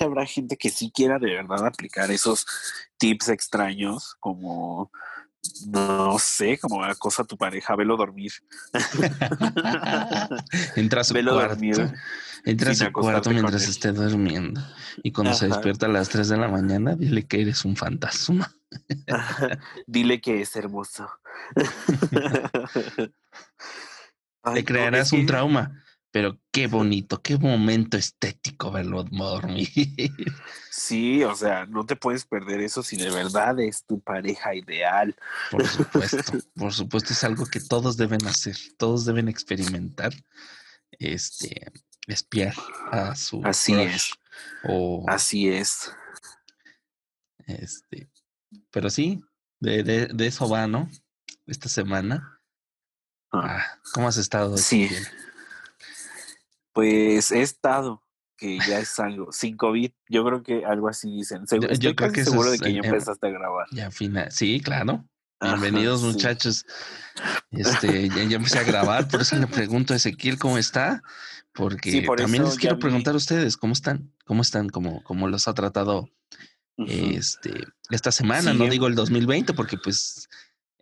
seguramente habrá gente que sí quiera de verdad aplicar esos tips extraños como no sé, como acosa a tu pareja, velo dormir. Entra a su Velo cuarto. dormir Entra a sin su cuarto acostarte con mientras esté durmiendo. Y cuando se despierta a las 3 de la mañana, dile que eres un fantasma. Dile que es hermoso. Te no, crearás un trauma. Pero qué bonito, qué momento estético verlo dormir. Sí, o sea, no te puedes perder eso si de verdad es tu pareja ideal. Por supuesto, por supuesto es algo que todos deben hacer, todos deben experimentar, este, espiar a su Así crush es. o Así es. este, pero sí, de, de, de eso va, ¿no? Esta semana. Ah, Ah, ¿Cómo has estado? Sí. Pues he estado, que ya es algo, sin COVID, yo creo que algo así dicen. Segu- Yo- yo Estoy creo casi que seguro de que ya empezaste a grabar. Ya final, sí, claro. Ajá, Bienvenidos sí. muchachos. Este, ya, ya empecé a grabar, por eso le pregunto a Ezequiel cómo está, porque Sí, por también les quiero vi. preguntar a ustedes cómo están, cómo están, cómo, cómo los ha tratado este, esta semana, Sí, no em- digo el 2020, porque pues,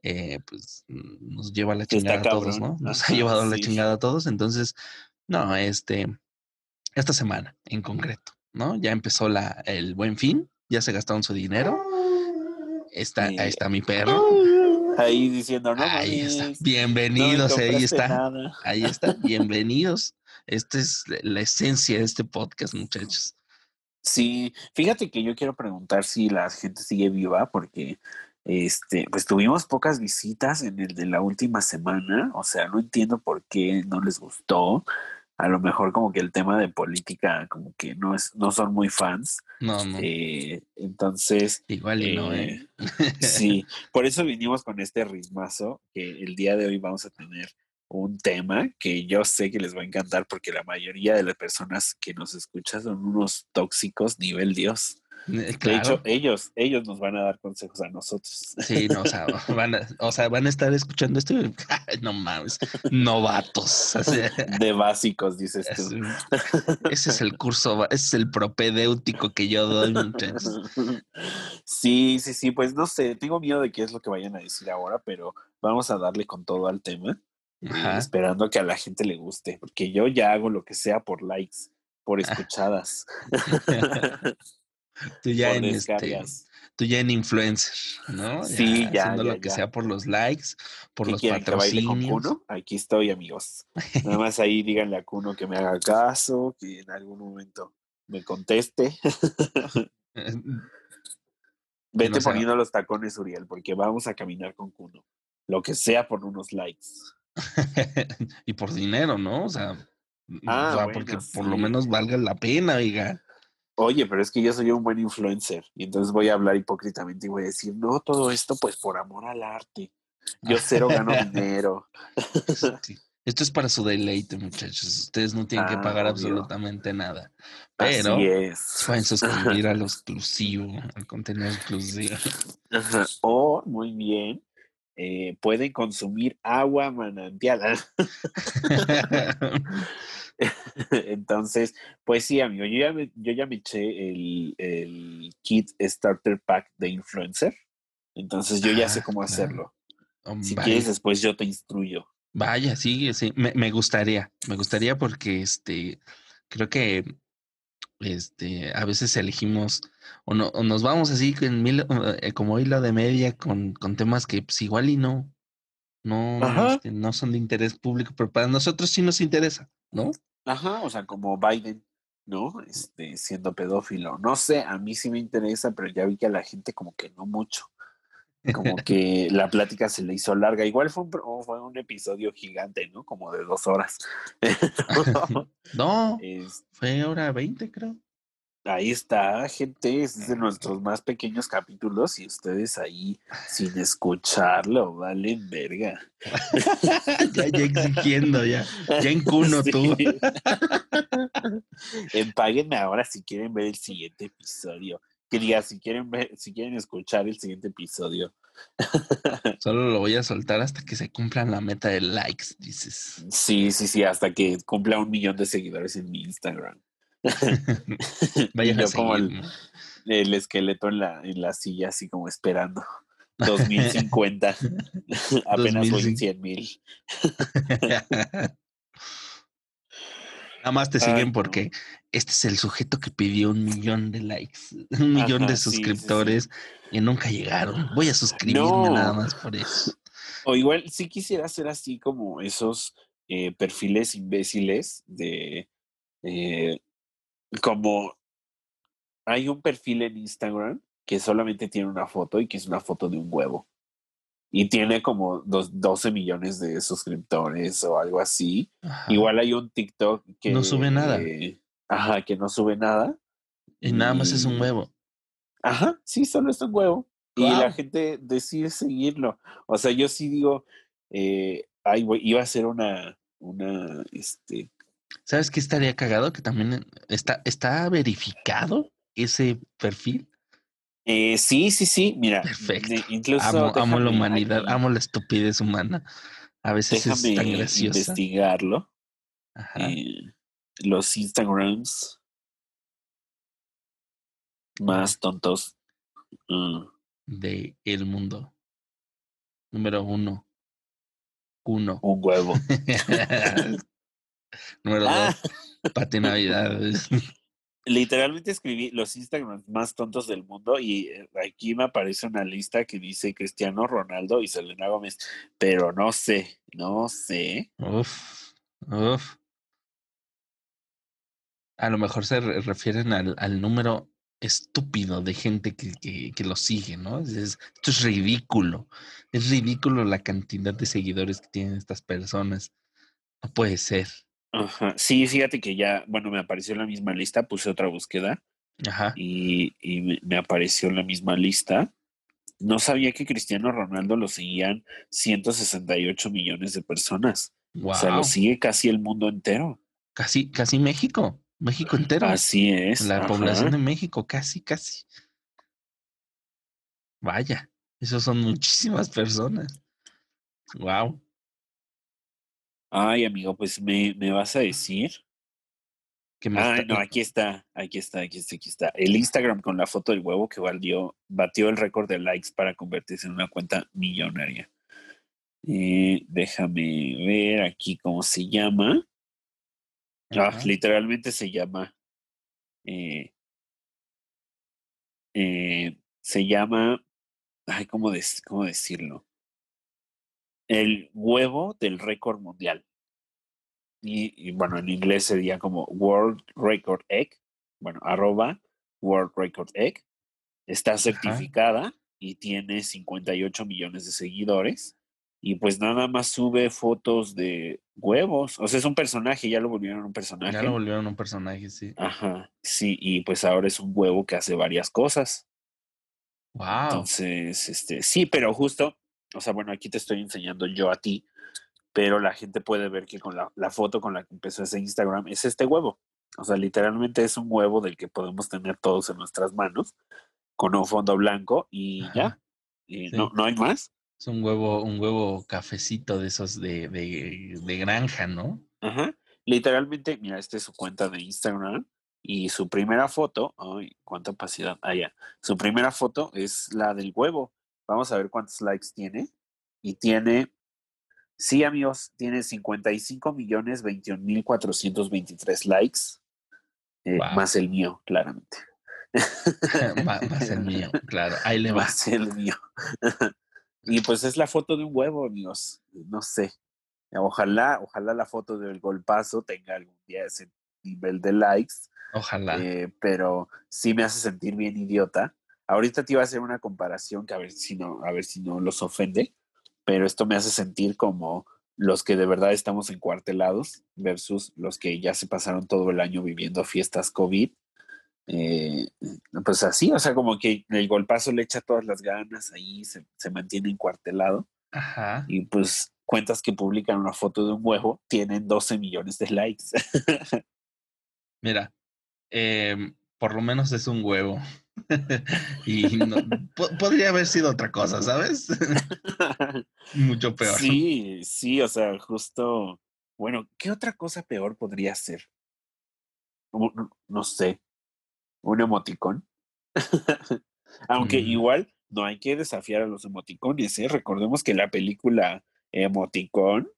eh, pues nos lleva a la chingada a todos. ¿no? Nos Ajá, ha llevado a la chingada a todos. Entonces, no, este, esta semana en concreto, ¿no? Ya empezó la, el buen fin, ya se gastaron su dinero. Está, ahí está mi perro. Ahí diciendo, no Ahí está. no Bienvenidos, ahí está. nada. Ahí está. Bienvenidos. Esta es la esencia de este podcast, muchachos. Sí, fíjate que yo quiero preguntar si la gente sigue viva, porque este, pues tuvimos pocas visitas en el de la última semana, o sea, no entiendo por qué no les gustó. A lo mejor como que el tema de política como que no es, no son muy fans. No, no. Eh, entonces, Igual y no, ¿eh? sí, por eso vinimos con este ritmazo, que el día de hoy vamos a tener un tema que yo sé que les va a encantar porque la mayoría de las personas que nos escuchan son unos tóxicos nivel Dios. Eh, De hecho, ellos, ellos nos van a dar consejos a nosotros. Sí, no, o sea, van a, o sea, van a estar escuchando esto y ay, no mames, novatos. o sea, De básicos, dices es tú. ese es el curso, ese es el propedéutico que yo doy, muchachos. Sí, sí, sí, pues no sé, tengo miedo de qué es lo que vayan a decir ahora, pero vamos a darle con todo al tema, eh, Ajá. esperando que a la gente le guste, porque yo ya hago lo que sea por likes, por escuchadas, Tú ya por en este, tú ya en influencer, ¿no? Sí, ya, haciendo ya, lo que sea por los likes, por ¿Qué los quieren que patrocinios. Kuno? Aquí estoy, amigos. Nada más ahí díganle a Kuno que me haga caso, que en algún momento me conteste. Vete no sea- poniendo los tacones, Uriel, porque vamos a caminar con Kuno. Lo que sea por unos likes. y por dinero, ¿no? O sea, Ah, o sea, bueno, porque por lo menos valga la pena, oiga. Oye, pero es que yo soy un buen influencer y entonces voy a hablar hipócritamente y voy a decir, no, todo esto pues por amor al arte. Yo cero gano dinero. Sí. Esto es para su deleite, muchachos. Ustedes no tienen que Ah, pagar obvio. absolutamente nada. Pero Así es. pueden suscribir a lo exclusivo, al contenido exclusivo. O, muy bien, eh, pueden consumir agua manantial. Entonces, pues sí, amigo, yo ya me, yo ya me eché el, el kit starter pack de influencer. Entonces yo ya Ah, sé cómo claro. hacerlo. Si vaya, quieres, después yo te instruyo. vaya, sí, sí. Me, me gustaría, me gustaría porque este creo que este a veces elegimos o, no, o nos vamos así con mil, eh, como hilo de media con, con temas que pues igual y no, no, este, no son de interés público, pero para nosotros sí nos interesa, ¿no? Ajá, o sea, como Biden, ¿no? Este, siendo pedófilo. No sé, a mí sí me interesa, pero ya vi que a la gente como que no mucho. Como que la plática se le hizo larga. Igual fue un, fue un episodio gigante, ¿no? Como de dos horas. No, fue hora 20, creo. Ahí está, gente. Es de nuestros más pequeños capítulos y ustedes ahí sin escucharlo, valen verga. ya, ya exigiendo, ya. Ya en cuno Sí. tú. Eh, Páguenme ahora si quieren ver el siguiente episodio. Que diga, si quieren ver, si quieren escuchar el siguiente episodio. Solo lo voy a soltar hasta que se cumplan la meta de likes, dices. Sí, sí, sí, hasta que cumpla un millón de seguidores en mi Instagram. Vayan Y yo como el-. El esqueleto en la, en la silla, así como esperando. 2050. Apenas voy en 100 mil. Nada más te Ay, siguen no. porque este es el sujeto que pidió un millón de likes, un millón Ajá, de sí, sí, sí. suscriptores y nunca llegaron. Voy a suscribirme nada más por eso. O igual sí quisiera hacer así como esos eh, perfiles imbéciles de eh, como hay un perfil en Instagram que solamente tiene una foto y que es una foto de un huevo. Y tiene como dos, 12 millones de suscriptores o algo así. Ajá. Igual hay un TikTok que No sube nada. eh, ajá, que no sube nada. Y nada más es un huevo. Ajá, sí, solo es un huevo. Y la gente decide seguirlo. O sea, yo sí digo, eh, ay, iba a ser una, una, este, ¿Sabes qué estaría cagado? Que también está, está verificado ese perfil. eh, sí, sí, sí, mira, Perfecto. de- incluso Amo, amo la déjame humanidad, aquí- amo la estupidez humana. A veces es tan déjame graciosa. investigarlo, Ajá. eh, los Instagrams más tontos. Mm, De el mundo. Número uno. Uno. un huevo. Número Ah, dos. Pati Navidad. literalmente escribí los Instagrams más tontos del mundo y eh, aquí me aparece una lista que dice Cristiano Ronaldo y Selena Gómez, pero no sé, no sé. Uf. Uf. A lo mejor se re- refieren al, al número estúpido de gente que, que, que lo sigue, ¿no? Es- es- esto es ridículo. Es ridículo la cantidad de seguidores que tienen estas personas. No puede ser. Ajá. Sí, fíjate que ya, bueno, me apareció en la misma lista, puse otra búsqueda Ajá. y, y me, apareció en la misma lista. No sabía que Cristiano Ronaldo lo seguían 168 millones de personas. Wow. O sea, lo sigue casi el mundo entero. Casi, casi México. México entero. Así es. La población de México, casi, casi. Vaya, esos son muchísimas personas. Wow. Ay, amigo, pues me, me vas a decir. Que me Ah, está- no, aquí está, aquí está, aquí está, aquí está. El Instagram con la foto del huevo que valió, batió el récord de likes para convertirse en una cuenta millonaria. Eh, déjame ver aquí cómo se llama. Ah, literalmente se llama. eh, eh, se llama. Ay, ¿cómo, des- ¿cómo decirlo? El huevo del récord mundial. Y, y, bueno, en inglés sería como World Record Egg. Bueno, arroba World Record Egg. Está certificada y tiene 58 millones de seguidores. Y pues nada más sube fotos de huevos. O sea, es un personaje, ya lo volvieron un personaje. Ya lo volvieron un personaje, sí. Ajá, sí, y pues ahora es un huevo que hace varias cosas. Wow. Entonces, este, sí, pero justo, o sea, bueno, aquí te estoy enseñando yo a ti, pero la gente puede ver que con la, la foto con la que empezó ese Instagram es este huevo. O sea, literalmente es un huevo del que podemos tener todos en nuestras manos, con un fondo blanco y Ajá, ya. Y sí. no, no hay más. Es un huevo, un huevo cafecito de esos de, de, de granja, ¿no? Ajá. Literalmente, mira, esta es su cuenta de Instagram y su primera foto, ay, cuánta opacidad, ah, ya. Su primera foto es la del huevo. Vamos a ver cuántos likes tiene. Y tiene, sí, amigos, tiene 55 millones 21 mil 423 likes, eh, Wow. más el mío, claramente. Má- Más el mío, claro. Ahí le va. Más el mío. y pues es la foto de un huevo, amigos. No sé. Ojalá, ojalá la foto del golpazo tenga algún día ese nivel de likes. Ojalá. Eh, pero sí me hace sentir bien idiota. Ahorita te iba a hacer una comparación que a ver si no, a ver si no los ofende, pero esto me hace sentir como los que de verdad estamos encuartelados versus los que ya se pasaron todo el año viviendo fiestas COVID. Eh, pues así, o sea, como que el golpazo le echa todas las ganas ahí, se, se mantiene encuartelado Ajá. y pues cuentas que publican una foto de un huevo tienen 12 millones de likes. Mira, em, por lo menos es un huevo. y no- po- podría haber sido otra cosa, ¿sabes? Mucho peor. Sí, sí, o sea, justo. Bueno, ¿qué otra cosa peor podría ser? no sé, un emoticón. Aunque mm. igual no hay que desafiar a los emoticones, ¿eh? Recordemos que la película Emoticón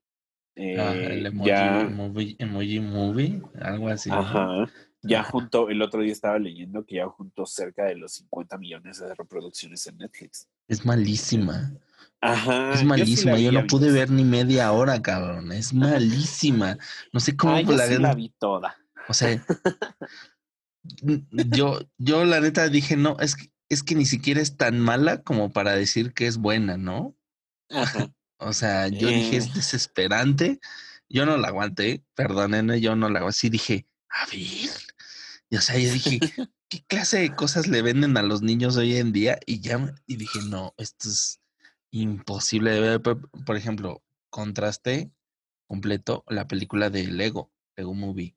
ah, el eh, ya... movie, emoji movie, algo así. Ajá. Ya junto, el otro día estaba leyendo que ya juntó cerca de los 50 millones de reproducciones en Netflix. Es malísima. Ajá. Es malísima. Yo, no pude ver ni media hora, cabrón. Es malísima. No sé cómo la, la vi toda. O sea, yo, yo la neta dije, no, es que, es que ni siquiera es tan mala como para decir que es buena, ¿no? o sea, yo dije, es eh. desesperante. Yo no la aguanté, perdónenme, yo no la aguanté. Sí dije, a ver. Y o sea, yo dije, ¿qué clase de cosas le venden a los niños hoy en día? Y ya, y dije, no, esto es imposible de ver. Por ejemplo, contraste completo la película de Lego, Lego Movie,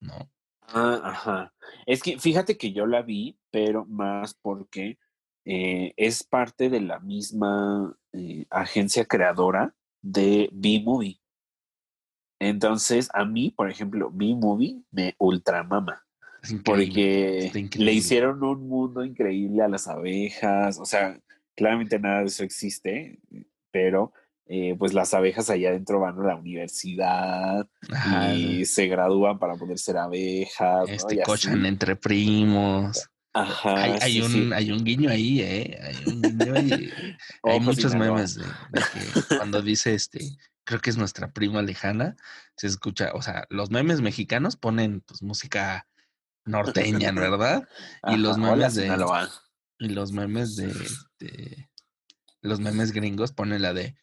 ¿no? Ah, ajá. Es que fíjate que yo la vi, pero más porque eh, es parte de la misma eh, agencia creadora de B-Movie. Entonces, a mí, por ejemplo, B-Movie me ultramama. Porque le hicieron un mundo increíble a las abejas. O sea, claramente nada de eso existe, pero eh, pues las abejas allá adentro van a la universidad y se gradúan para poder ser abejas. Este, cochan entre primos. Ajá. Hay, un, hay un guiño ahí, ¿eh? Hay un guiño ahí. hay muchos memes de, que cuando dice este, creo que es nuestra prima lejana, se escucha, o sea, los memes mexicanos ponen pues música norteña, ¿verdad? Y los memes de. Y los memes de, de, Los memes gringos ponen la de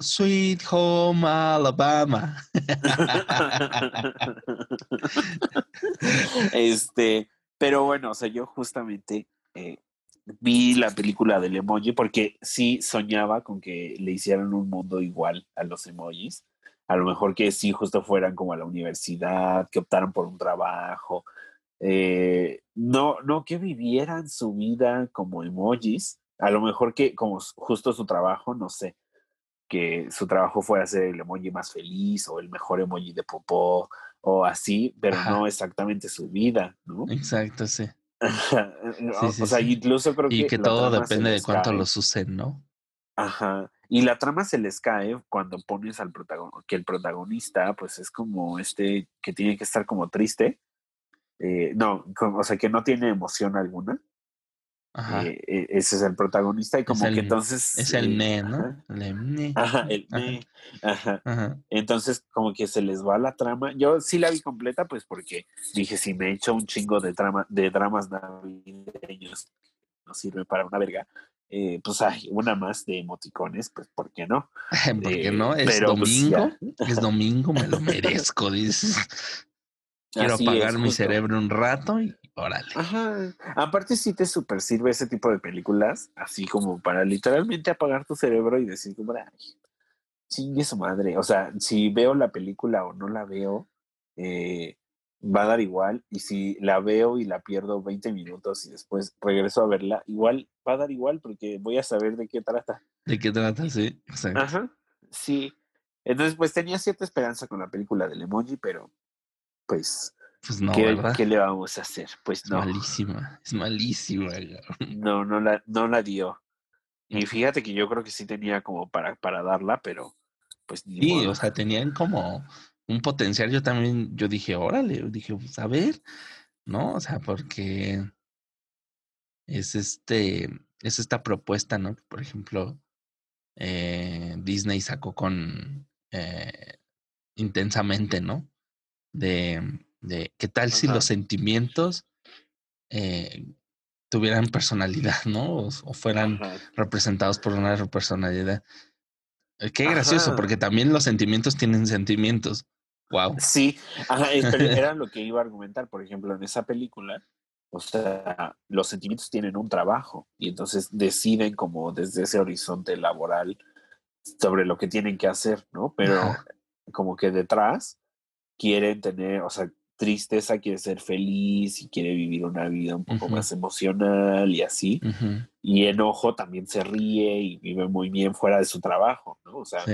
sweet Home Alabama. este, pero bueno, o sea, yo justamente eh, vi la película del emoji porque sí soñaba con que le hicieran un mundo igual a los emojis. A lo mejor que sí justo fueran como a la universidad, que optaran por un trabajo. Eh, no, no que vivieran su vida como emojis, a lo mejor que como justo su trabajo, no sé, que su trabajo fuera ser el emoji más feliz o el mejor emoji de popó o así, pero no exactamente su vida, ¿no? Exacto, sí. o sea, incluso creo que... Y que todo depende de cuánto los usen, ¿no? Ajá. Y la trama se les cae cuando pones al protagonista, que el protagonista, pues es como este, que tiene que estar como triste. Eh, no, o sea, que no tiene emoción alguna. Eh, e, ese es el protagonista y como que entonces... Es el ne, ¿no? El Ajá, el ne. Ajá. Entonces como que se les va la trama. Yo sí la vi completa pues porque dije, si me he hecho un chingo de, trama, de dramas navideños, no sirve para una verga. Eh, pues hay una más de emoticones, pues ¿por qué no? ¿Por qué no? Es pues, domingo, es domingo, me lo merezco, dices. Quiero apagar mi cerebro un rato y órale. Ajá. Aparte sí te super sirve ese tipo de películas, así como para literalmente apagar tu cerebro y decir como, ay, chingue su madre. O sea, si veo la película o no la veo, eh, va a dar igual. Y si la veo y la pierdo 20 minutos y después regreso a verla, igual va a dar igual porque voy a saber de qué trata. ¿De qué trata? Sí, Ajá. Sí. Entonces, pues tenía cierta esperanza con la película del emoji, pero pues, pues no, ¿qué, ¿qué, le vamos a hacer? Pues no. Es malísima, es malísima. No, no la, no la dio. Y fíjate que yo creo que sí tenía como para, para darla, pero pues ni Sí, o sea, tenían como un potencial. Yo también, yo dije, órale, dije, pues a ver, ¿no? O sea, porque es este, es esta propuesta, ¿no? Por ejemplo, eh, Disney sacó con eh, intensamente, ¿no? de, de qué tal si los sentimientos eh, tuvieran personalidad, ¿no? O, fueran representados por una personalidad. Eh, qué gracioso, porque también los sentimientos tienen sentimientos. Wow. Sí, Ajá, era lo que iba a argumentar, por ejemplo, en esa película, o sea, los sentimientos tienen un trabajo y entonces deciden como desde ese horizonte laboral sobre lo que tienen que hacer, ¿no? Pero como que detrás quieren tener, o sea, tristeza quiere ser feliz y quiere vivir una vida un poco más emocional y así. Y enojo también se ríe y vive muy bien fuera de su trabajo, ¿no? O sea,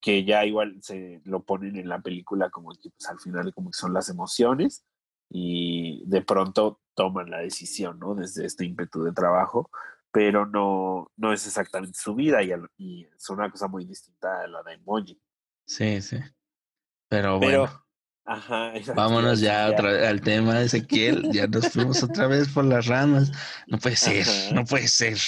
que ya igual se lo ponen en la película como que pues, al final como que son las emociones y de pronto toman la decisión, ¿no? Desde este ímpetu de trabajo, pero no, no es exactamente su vida y, y es una cosa muy distinta a la de Emoji. Sí, sí. Pero, bueno. Ajá, Vámonos ya, al tema de Ezequiel. Ya nos fuimos otra vez por las ramas. No puede ser, no puede ser.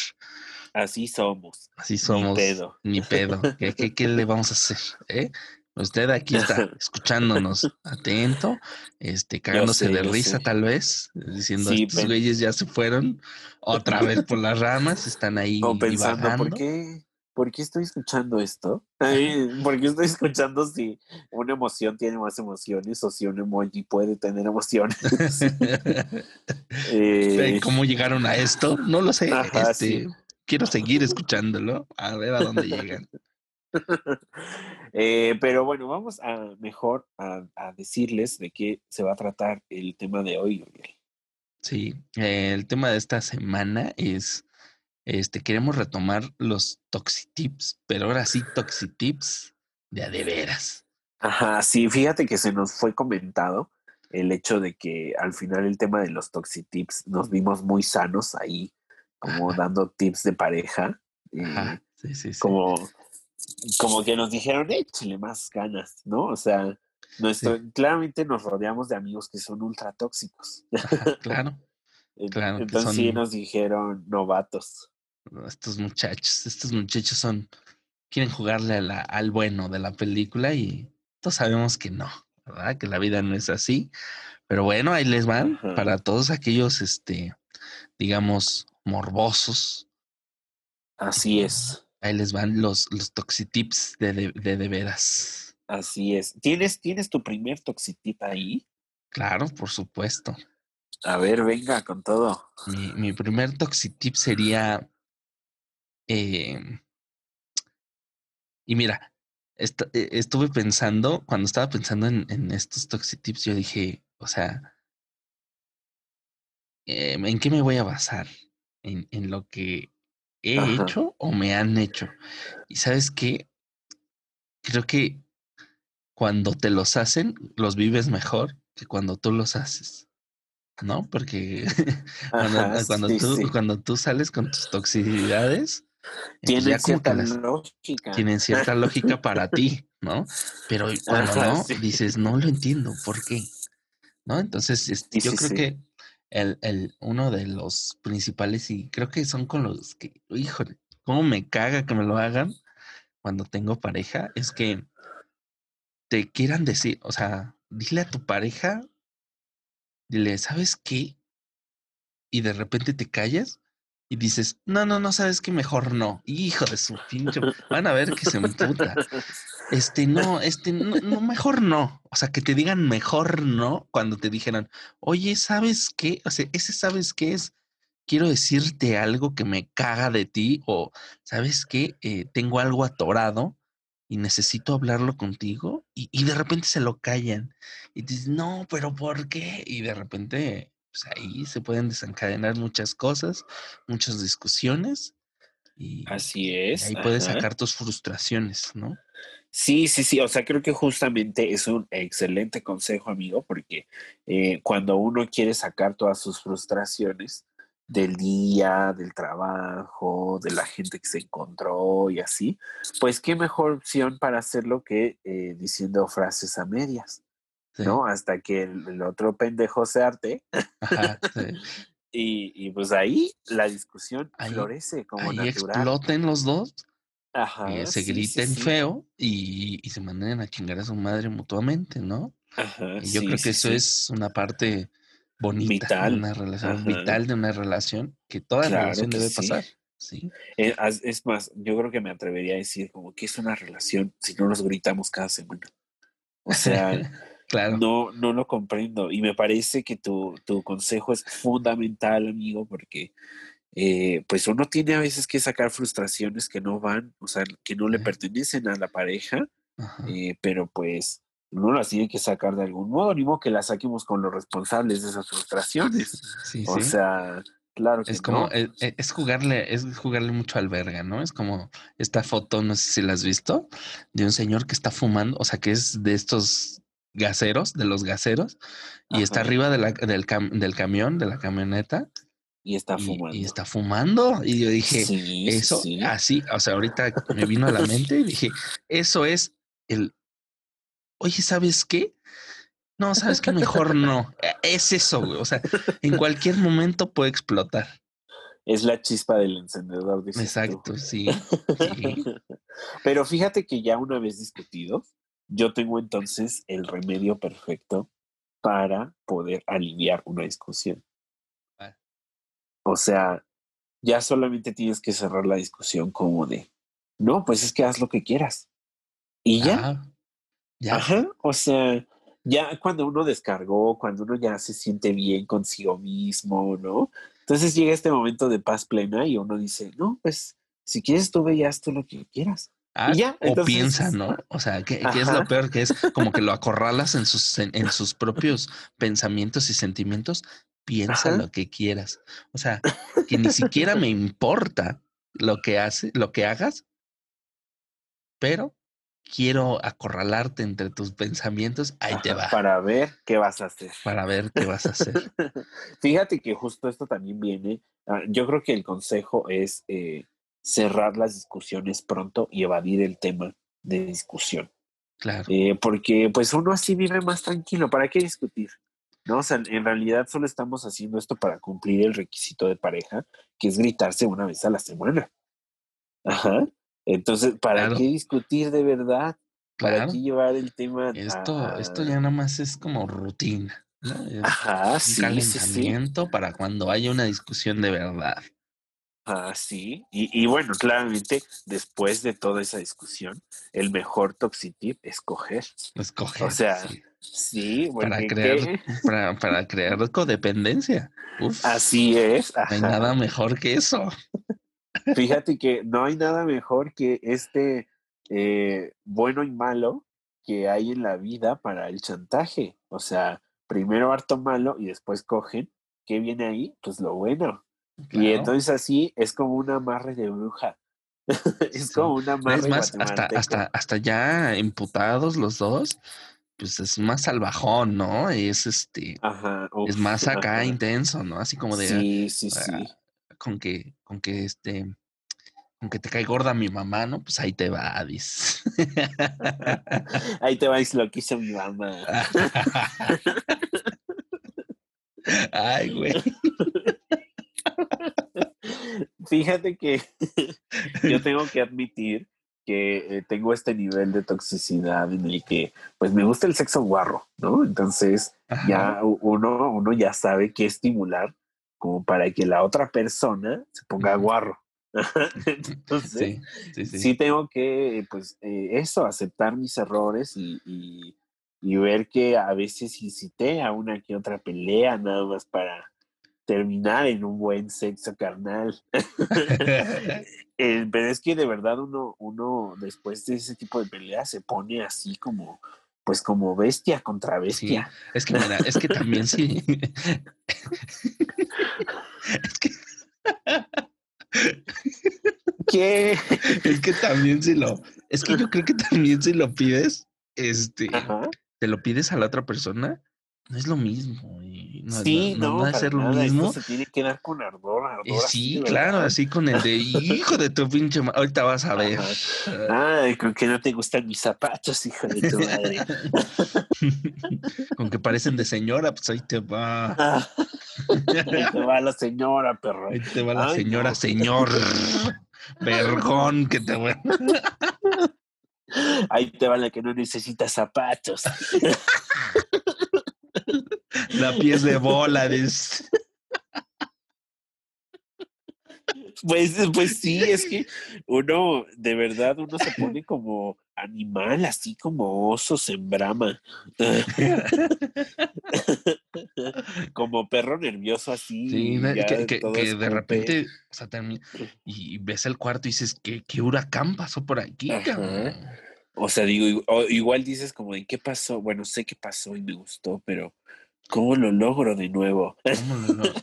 Así somos. Así somos. Ni pedo. Ni pedo. ¿Qué, qué, le vamos a hacer? ¿Eh? Usted aquí está escuchándonos atento, este, cagándose de risa tal vez, diciendo estos güeyes ya se fueron otra vez por las ramas, están ahí o pensando, ¿por qué? ¿Por qué estoy escuchando esto? ¿Por qué estoy escuchando si una emoción tiene más emociones o si un emoji puede tener emociones? eh, ¿Cómo llegaron a esto? No lo sé. este, Quiero seguir escuchándolo, a ver a dónde llegan. Eh, pero bueno, vamos a mejor a, decirles de qué se va a tratar el tema de hoy, Sí, el tema de esta semana es, este, queremos retomar los toxitips, pero ahora sí toxitips de a de veras. Ajá, sí, fíjate que se nos fue comentado el hecho de que al final el tema de los toxitips nos vimos muy sanos ahí, como dando tips de pareja. Ajá, sí, sí, sí. Como como que nos dijeron, échale más ganas, ¿no? O sea, nuestro, claramente nos rodeamos de amigos que son ultra tóxicos. claro. claro Entonces sí nos dijeron novatos. Estos muchachos, estos muchachos son, quieren jugarle al bueno de la película y todos sabemos que no, ¿verdad? Que la vida no es así. Pero bueno, ahí les van para todos aquellos, este, digamos, morbosos. Así es. Ahí les van los, los toxitips de de, de, veras. Así es. ¿Tienes, ¿Tienes tu primer toxitip ahí? Claro, por supuesto. A ver, venga con todo. Mi, mi primer toxitip sería. Eh, y mira, e, estuve pensando, cuando estaba pensando en, en estos toxitips, yo dije, o sea, eh, ¿en qué me voy a basar? En, en lo que he hecho o me han hecho. Y sabes qué? Creo que cuando te los hacen, los vives mejor que cuando tú los haces. ¿No? Porque cuando, tú, cuando tú sales con tus toxicidades, tienen cierta lógica. Tienen cierta lógica para ti, ¿no? Pero cuando no, dices, no lo entiendo, ¿por qué? ¿No? Entonces, este, yo creo que el, el, uno de los principales, y creo que son con los que, híjole, cómo me caga que me lo hagan cuando tengo pareja, es que te quieran decir, o sea, dile a tu pareja, dile, ¿sabes qué? Y de repente te callas y dices, no, no, no, sabes qué, mejor no. Hijo de su pinche, van a ver que se me puta. Este, no, este, no, mejor no. O sea, que te digan mejor no cuando te dijeran, oye, ¿sabes qué? O sea, ese sabes qué es, quiero decirte algo que me caga de ti o, ¿sabes qué? Eh, tengo algo atorado y necesito hablarlo contigo y, y, de repente se lo callan y dices, no, pero ¿por qué? Y de repente, pues ahí se pueden desencadenar muchas cosas, muchas discusiones. Y, Así es. ahí puedes sacar tus frustraciones, ¿no? Sí, sí, sí, o sea, creo que justamente es un excelente consejo, amigo, porque eh, cuando uno quiere sacar todas sus frustraciones del día, del trabajo, de la gente que se encontró y así, pues qué mejor opción para hacerlo que eh, diciendo frases a medias, ¿no? Hasta que el, otro pendejo se arte. y, y, pues ahí la discusión florece como ahí natural. exploten los dos Ajá, se griten feo y, y, se manden a chingar a su madre mutuamente, ¿no? Ajá, y yo creo que eso es una parte bonita de una relación, vital de una relación, que toda relación debe pasar. Sí. Eh, es más, yo creo que me atrevería a decir como que es una relación si no nos gritamos cada semana. O sea, claro. no, no lo comprendo. Y me parece que tu, tu consejo es fundamental, amigo, porque eh, pues uno tiene a veces que sacar frustraciones que no van, o sea, que no le pertenecen a la pareja, eh, pero pues uno las tiene que sacar de algún modo, ni modo que las saquemos con los responsables de esas frustraciones. o sea, Claro que Es como, no. e- e- es, jugarle, es jugarle mucho al verga, ¿no? Es como esta foto, no sé si la has visto, de un señor que está fumando, o sea, que es de estos gaseros, de los gaseros, y está arriba de la- del, cam- del camión, de la camioneta, Y está fumando. y está fumando. Y yo dije, sí, eso, sí. así, o sea, ahorita me vino a la mente y dije, eso es el, oye, ¿sabes qué? No, ¿sabes qué? Mejor no. E- Es eso, güey. O sea, en cualquier momento puede explotar. Es la chispa del encendedor, dices tú. Exacto, sí. sí. Pero fíjate que ya una vez discutido, yo tengo entonces el remedio perfecto para poder aliviar una discusión. Ah. O sea, ya solamente tienes que cerrar la discusión como de, no, pues es que haz lo que quieras. Y ya, ya. Ajá, o sea, ya cuando uno descargó, cuando uno ya se siente bien consigo mismo, ¿no? Entonces llega este momento de paz plena y uno dice, no, pues si quieres tú ve y haz tú lo que quieras. Ah, ya, o entonces- piensa, ¿no? O sea, que, que es lo peor, que es como que lo acorralas en sus, en, en sus propios pensamientos y sentimientos. Piensa Ajá. lo que quieras. O sea, que ni siquiera me importa lo que hace, lo que hagas, pero quiero acorralarte entre tus pensamientos. Ahí te va. Para ver qué vas a hacer. para ver qué vas a hacer. Fíjate que justo esto también viene, ah, yo creo que el consejo es eh, cerrar las discusiones pronto y evadir el tema de discusión. Claro. Eh, porque pues uno así vive más tranquilo. ¿Para qué discutir? ¿No? O sea, en realidad solo estamos haciendo esto para cumplir el requisito de pareja, que es gritarse una vez a la semana. Ajá. Entonces, ¿para Claro. qué discutir de verdad? ¿Para Claro. qué llevar el tema a- Esto, esto ya nada más es como rutina. ¿no? Es Ajá, un sí, sí, sí. calentamiento para cuando haya una discusión de verdad. Ah, sí. Y, y bueno, claramente, después de toda esa discusión, el mejor toxitip es coger. Escoger. sea, sí, Sí, Para crear- para, para crear codependencia. Uf, Así es. no hay nada mejor que eso. Fíjate que no hay nada mejor que este eh, bueno y malo que hay en la vida para el chantaje. O sea, primero harto malo y después cogen. ¿Qué viene ahí? Pues lo bueno. Y entonces así es como un amarre de bruja. es Sí. como un amarre Es más, hasta, hasta, hasta ya imputados los dos, pues es más salvajón, ¿no? Es este, Ajá, es más acá ajá. intenso, ¿no? Así como de Sí, sí, sí. ah, con que, con que este, con que te cae gorda mi mamá, ¿no? Pues ahí te va, dices. Ahí te vais lo que hizo mi mamá. Ay, güey. Fíjate que yo tengo que admitir que eh, tengo este nivel de toxicidad en el que pues me gusta el sexo guarro, ¿no? Entonces Ajá. ya uno, uno ya sabe qué estimular como para que la otra persona se ponga guarro. Entonces, Sí, sí, sí. sí tengo que, pues, eh, eso, aceptar mis errores y, y- y ver que a veces incité a una que otra pelea nada más para terminar en un buen sexo carnal. Eh, pero es que de verdad uno, uno después de ese tipo de peleas se pone así como, pues como bestia contra bestia. Es que mira, es que también sí. es que ¿Qué? Es que también si lo, es que yo creo que también si lo pides, este, Ajá. te lo pides a la otra persona, no es lo mismo. y No, sí, no, no, no va a ser lo nada, esto mismo. se tiene que dar con ardor, ardor. Eh, sí, claro, así con el de hijo de tu pinche ma- Ahorita vas a ver. Ay, con que no te gustan mis zapatos, hijo de tu madre. con que parecen de señora, pues ahí te va. Ah, Ahí te va la señora, perro. Ahí te va la Ay, señora, no. señor. Vergón que te va. Ahí te va la que no necesita zapatos. La pies de bola. Pues, pues sí, es que uno, de verdad, uno se pone como animal, así como oso en brama. como perro nervioso así. Sí, de- ya que, que- todo que de repente, o sea, termi- y ves el cuarto y dices, ¿qué, qué huracán pasó por aquí, cabrón? O sea, digo, igual dices como de qué pasó. Bueno, sé qué pasó y me gustó, pero ¿Cómo lo logro de nuevo?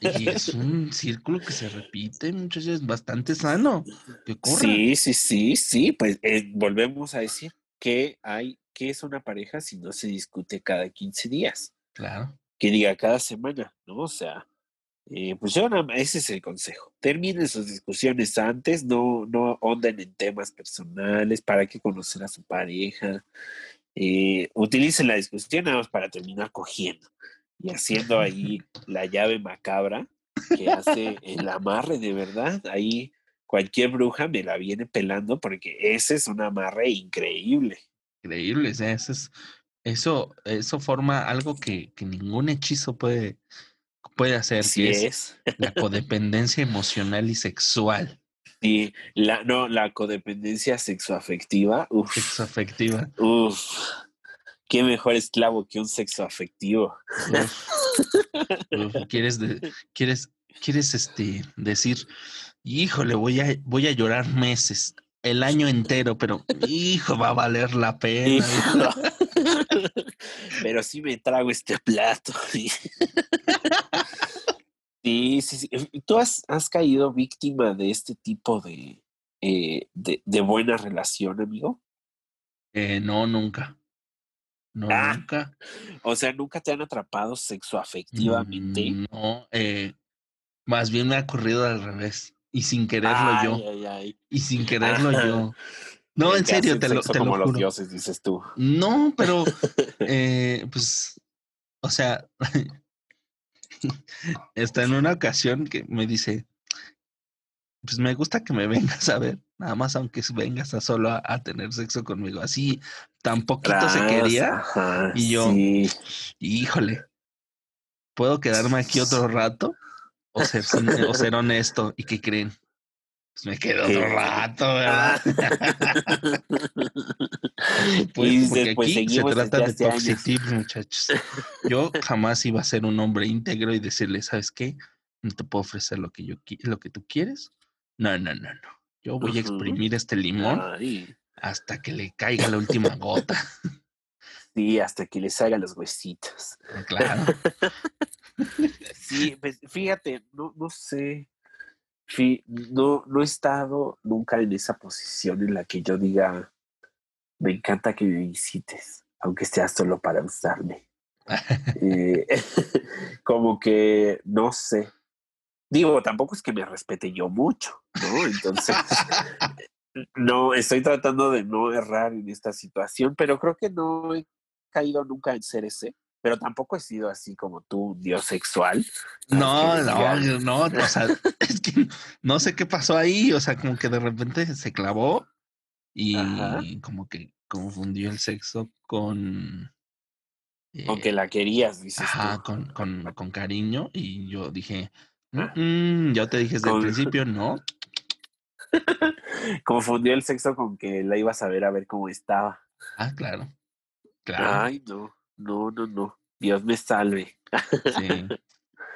Y es un círculo que se repite, muchachos, es bastante sano. Que Sí, sí, sí, sí. Pues eh, volvemos a decir que hay, que es una pareja si no se discute cada 15 días. Claro. Que diga cada semana, ¿no? O sea, eh, pues yo nada más, ese es el consejo. Terminen sus discusiones antes, no, no onden en temas personales, para que conocer a su pareja. Eh, utilicen la discusión nada más para terminar cogiendo y haciendo ahí la llave macabra que hace el amarre de verdad. Ahí cualquier bruja me la viene pelando porque ese es un amarre increíble. Increíble, eso, es, eso, eso forma algo que, que, ningún hechizo puede, puede hacer. Sí es, la codependencia emocional y sexual. Sí, la, no, la codependencia sexoafectiva. Uf, sexoafectiva. Uf qué mejor esclavo que un sexo afectivo. ¿Quieres, quieres, quieres este, decir, híjole, voy a, voy a llorar meses, el año entero, pero hijo, va a valer la pena. pero sí me trago este plato. Sí, sí, sí. ¿Tú has, has, caído víctima de este tipo de, eh, de, de, buena relación, amigo? Eh, no, nunca. No, ah, nunca. O sea, nunca te han atrapado sexoafectivamente. Mm, no, eh, más bien me ha ocurrido al revés. Y sin quererlo yo. Y sin quererlo yo. No, en serio, te lo, te como los dioses, dices tú. No, pero eh, pues, o sea, está en una ocasión que me dice, pues me gusta que me vengas a ver, nada más aunque vengas a solo a, tener sexo conmigo. Así tan poquito se quería. y yo, híjole, ¿puedo quedarme aquí otro rato? O ser, o ser honesto. ¿Y qué creen? Pues me quedo otro rato, ¿verdad? pues, porque aquí se trata de toxicidad, muchachos. Yo jamás iba a ser un hombre íntegro y decirle, ¿sabes qué? No te puedo ofrecer lo que yo lo que tú quieres. No, no, no, no. Yo voy a exprimir este limón hasta que le caiga la última gota. Sí, hasta que le salgan los huesitos. Ah, claro. sí, pues, fíjate, no, no sé. no, no he estado nunca en esa posición en la que yo diga, me encanta que me visites, aunque sea solo para usarme. Eh, como que, no sé, Digo, tampoco es que me respete yo mucho, ¿no? Entonces, no, estoy tratando de no errar en esta situación, pero creo que no he caído nunca en ser ese. Pero tampoco he sido así como tú, dios sexual. No, no, no, o sea, es que no sé qué pasó ahí, o sea, como que de repente se clavó y como que confundió el sexo con... con que la querías, dices ajá, Con, con, con cariño y yo dije, Mm, ya te dije desde el principio, no. Confundió el sexo con que la ibas a ver a ver cómo estaba. Ah, claro. Claro. Ay, no, no, no, no. Dios me salve. Sí.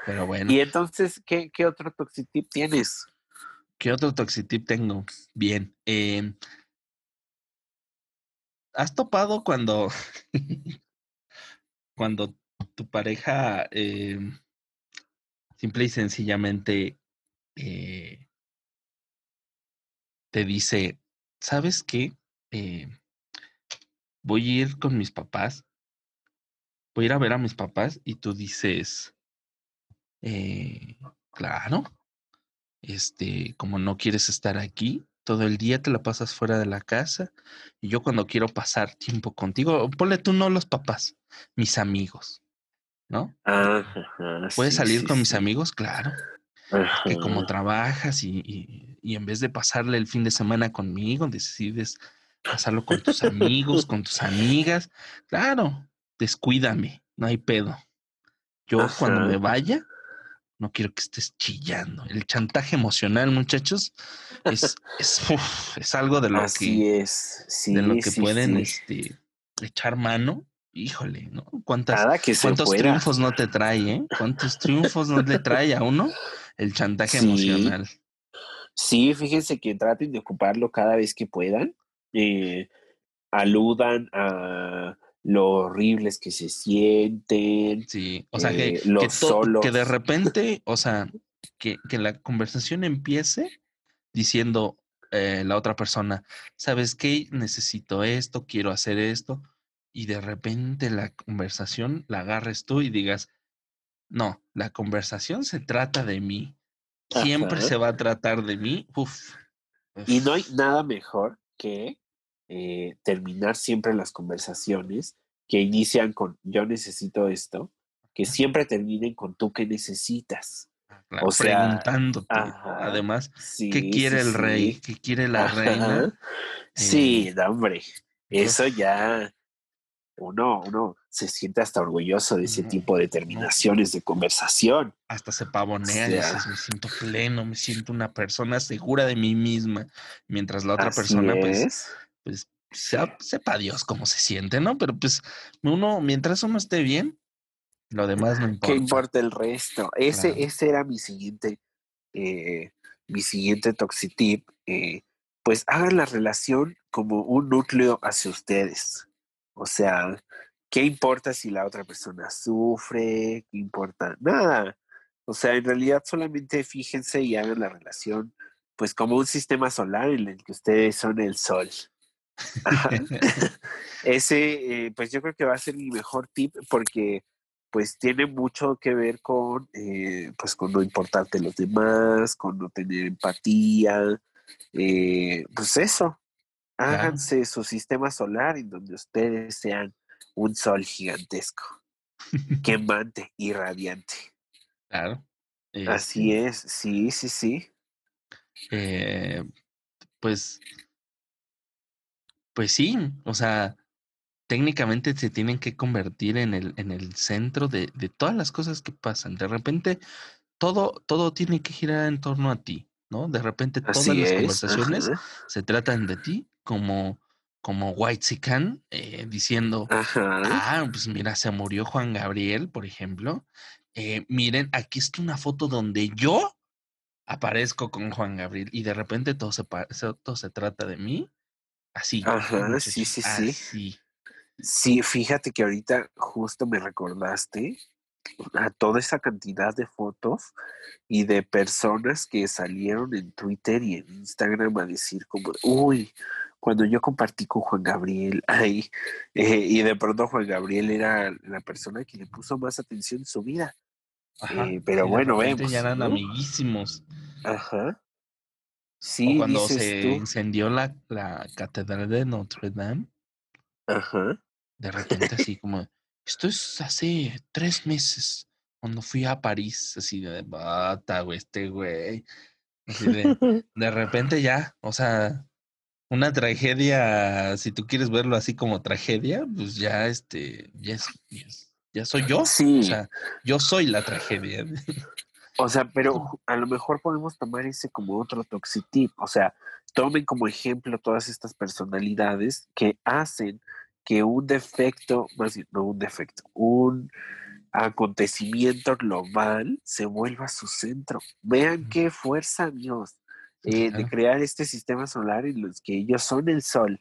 Pero bueno. Y entonces, ¿qué, qué otro toxitip tienes? ¿Qué otro toxitip tengo? Bien. Eh, ¿Has topado cuando, cuando tu pareja eh, simple y sencillamente eh, te dice, ¿sabes qué? Eh, voy a ir con mis papás, voy a ir a ver a mis papás y tú dices, eh, claro, este, como no quieres estar aquí, todo el día te la pasas fuera de la casa y yo cuando quiero pasar tiempo contigo, ponle tú no los papás, mis amigos. ¿No? ¿Puedes salir con mis amigos? Claro. Que como trabajas y, y, en vez de pasarle el fin de semana conmigo, decides pasarlo con tus amigos, con tus amigas. Claro, descuídame, no hay pedo. Yo cuando me vaya, no quiero que estés chillando. El chantaje emocional, muchachos, es, es, es algo de lo que, es. de lo que pueden Este, echar mano híjole, ¿no? ¿Cuántas, ¿Cuántos triunfos no te trae, eh? ¿Cuántos triunfos no le trae a uno el chantaje emocional? Sí, fíjense que traten de ocuparlo cada vez que puedan. Eh, aludan a lo horribles que se sienten. Sí, o sea, que, eh, que, de repente, o sea, que, que la conversación empiece diciendo eh, la otra persona, ¿sabes qué? Necesito esto, quiero hacer esto, y de repente la conversación la agarres tú y digas, no, la conversación se trata de mí, siempre se va a tratar de mí. Uf, Y no hay nada mejor que eh, terminar siempre las conversaciones que inician con yo necesito esto, que siempre terminen con tú que necesitas. Ah, o sea, preguntándote, además, ¿qué quiere el rey? ¿Qué quiere la reina? Sí, eh, hombre, eso ya uno, uno se siente hasta orgulloso de ese tipo de terminaciones de conversación. Hasta se pavonea, dices, me siento pleno, me siento una persona segura de mí misma, mientras la otra persona, pues, pues sepa Dios cómo se siente, ¿no? Pero pues uno, mientras uno esté bien, lo demás no importa. ¿Qué importa el resto? Ese, ese era mi siguiente, eh, mi siguiente toxitip. Eh, pues hagan la relación como un núcleo hacia ustedes. O sea, ¿qué importa si la otra persona sufre? ¿Qué importa? Nada. O sea, en realidad solamente fíjense y hagan la relación pues como un sistema solar en el que ustedes son el sol. Ese, eh, pues yo creo que va a ser mi mejor tip porque pues tiene mucho que ver con, eh, pues con no importarte los demás, con no tener empatía, eh, pues eso, háganse su sistema solar en donde ustedes sean un sol gigantesco, quemante y radiante. Claro. Así este es, sí, sí, sí. pues pues sí, o sea, técnicamente se tienen que convertir en el, en el centro de, de todas las cosas que pasan. De repente, todo, todo tiene que girar en torno a ti, ¿no? De repente todas las conversaciones se tratan de ti como, como White Sican, eh, diciendo, ah, pues mira, se murió Juan Gabriel, por ejemplo. Eh, miren, aquí está una foto donde yo aparezco con Juan Gabriel y de repente todo se, todo se trata de mí Así. Ajá, sí, sí, sí. Sí, fíjate que ahorita justo me recordaste a toda esa cantidad de fotos y de personas que salieron en Twitter y en Instagram a decir como, uy, cuando yo compartí con Juan Gabriel, ay, eh, y de pronto Juan Gabriel era la persona que le puso más atención en su vida. Eh, pero bueno, vemos. Ya eran amiguísimos. Ajá. Sí, cuando se incendió la, la, catedral de Notre Dame. Ajá. De repente así como, esto es hace tres meses, cuando fui a París, así de bata, güey, este güey. Así de, de repente ya, o sea, una tragedia, si tú quieres verlo así como tragedia, pues ya este, ya es, ya soy yo. Sí. O sea, yo soy la tragedia. O sea, pero a lo mejor podemos tomar ese como otro toxitip. O sea, tomen como ejemplo todas estas personalidades que hacen que un defecto, más bien, no un defecto, un acontecimiento global se vuelva su centro. Vean qué fuerza, Dios, eh, de crear este sistema solar en los que ellos son el sol.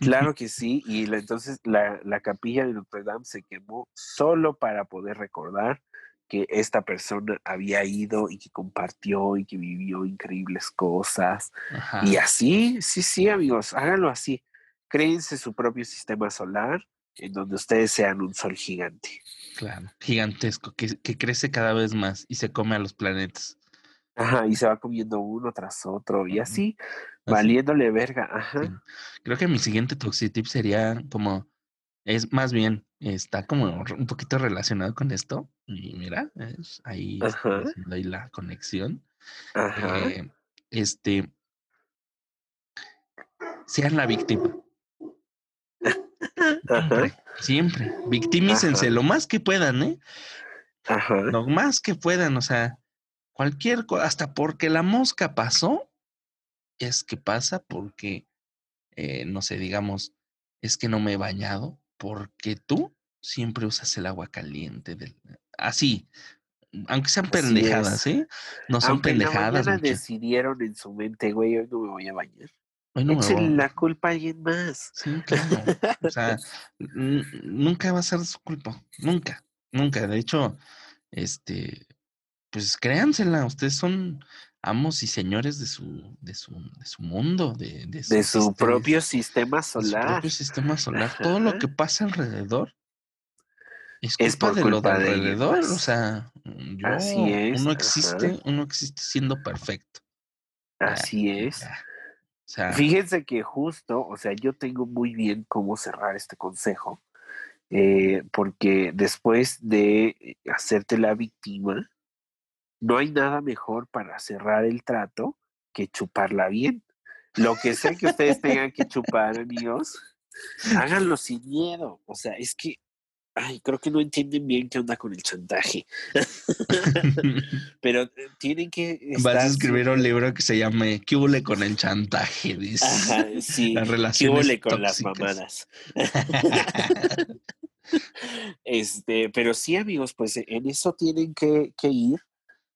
Claro que sí, y entonces la, la capilla de Notre Dame se quemó solo para poder recordar que esta persona había ido y que compartió y que vivió increíbles cosas. Y así, sí, sí, amigos, háganlo así. Créense su propio sistema solar en donde ustedes sean un sol gigante. Claro, gigantesco, que, que crece cada vez más y se come a los planetas. Ajá, y se va comiendo uno tras otro y así, valiéndole verga. Ajá. Creo que mi siguiente toxitip sería como, es más bien, está como un poquito relacionado con esto. Y mira, ahí hay la conexión. Eh, este, sean la víctima. Siempre, siempre. Victimícense lo más que puedan, ¿eh? Lo más que puedan, o sea, cualquier cosa, hasta porque la mosca pasó, es que pasa porque, eh, no sé, digamos, es que no me he bañado, porque tú siempre usas el agua caliente. Del, así, aunque sean pendejadas, ¿eh? No son pendejadas. decidieron en su mente, güey, hoy no me voy a bañar. la culpa a alguien más. Sí, claro. o sea, nunca va a ser su culpa. Nunca, nunca. De hecho, este, pues créansela. Ustedes son amos y señores de su, de su, de su mundo, de, de su, propio sistema solar. De su propio sistema solar. Todo lo que pasa alrededor es culpa de lo de alrededor. o sea, yo, Así es, uno existe, uno existe siendo perfecto. Así es. Fíjense que justo, o sea, yo tengo muy bien cómo cerrar este consejo, eh, porque después de hacerte la víctima, no hay nada mejor para cerrar el trato que chuparla bien. Lo que sea que ustedes tengan que chupar, amigos, háganlo sin miedo. O sea, es que ay, creo que no entienden bien qué onda con el chantaje. Pero eh, tienen que. Vas a escribir un libro que se llame ¿Qué huele con el chantaje? Dice. Ajá, sí. Las relaciones ¿Qué con las mamadas? este, pero sí, amigos, pues en eso tienen que, que ir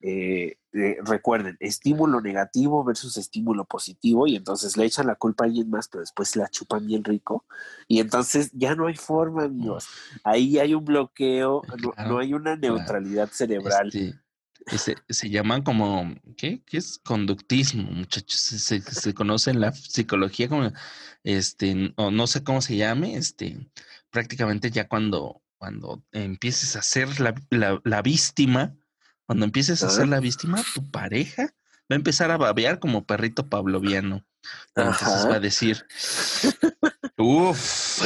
eh, eh, recuerden, estímulo negativo versus estímulo positivo y entonces le echan la culpa a alguien más, pero después la chupan bien rico y entonces ya no hay forma, amigos. Ahí hay un bloqueo, no, hay una neutralidad cerebral. Este, se, llaman como, ¿qué? ¿qué es conductismo, muchachos? Se, se, conoce en la psicología como, este, o no sé cómo se llame, este, prácticamente ya cuando, cuando empieces a ser la, la, la víctima, cuando empieces a ser la víctima, tu pareja va a empezar a babear como perrito pavloviano. Entonces va a decir, uff,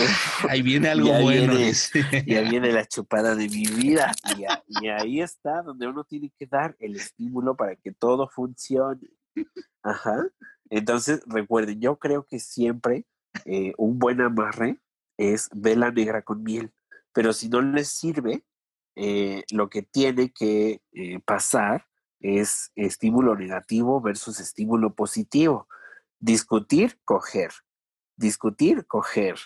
ahí viene algo bueno. ya viene la chupada de mi vida. Y, ahí está donde uno tiene que dar el estímulo para que todo funcione. Ajá. Entonces, recuerden, yo creo que siempre eh, un buen amarre es vela negra con miel. Pero si no les sirve, eh, lo que tiene que eh, pasar es estímulo negativo versus estímulo positivo. Discutir, coger. Discutir, coger.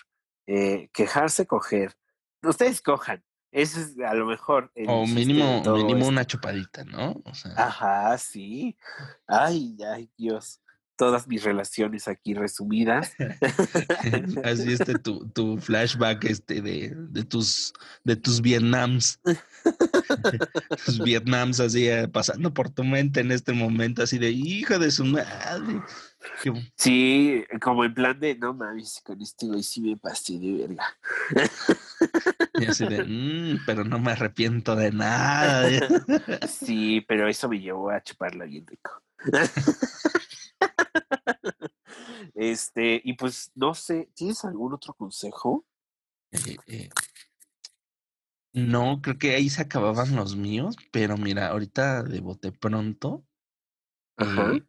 Eh, quejarse, coger. Ustedes cojan. Eso es a lo mejor. o mínimo, mínimo una chupadita, ¿no? Ajá, sí. Ay, ay, Dios todas mis relaciones aquí resumidas. Así este tu, tu flashback este de, de, tus de tus Vietnams. tus Vietnams así eh, pasando por tu mente en este momento, así de hijo de su madre. Sí, como en plan de no mames, con este güey sí me pasé de verga. Y así de, mm, pero no me arrepiento de nada. sí, pero eso me llevó a chuparla bien rico. Este, y pues no sé, ¿tienes algún otro consejo? Eh, eh, no, creo que ahí se acababan los míos, pero mira, ahorita de bote pronto, eh,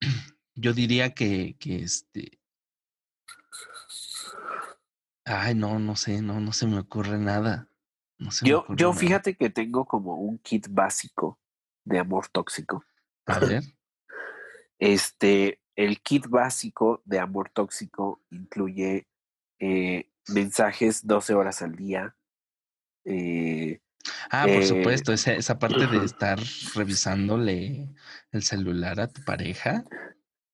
yo diría que, que este. Ay, no, no sé, no, no se me ocurre nada. yo, yo fíjate que tengo como un kit básico de amor tóxico. A ver. Este, el kit básico de amor tóxico incluye eh, mensajes 12 horas al día. Eh, ah, por eh, supuesto, esa, esa parte de estar revisándole el celular a tu pareja.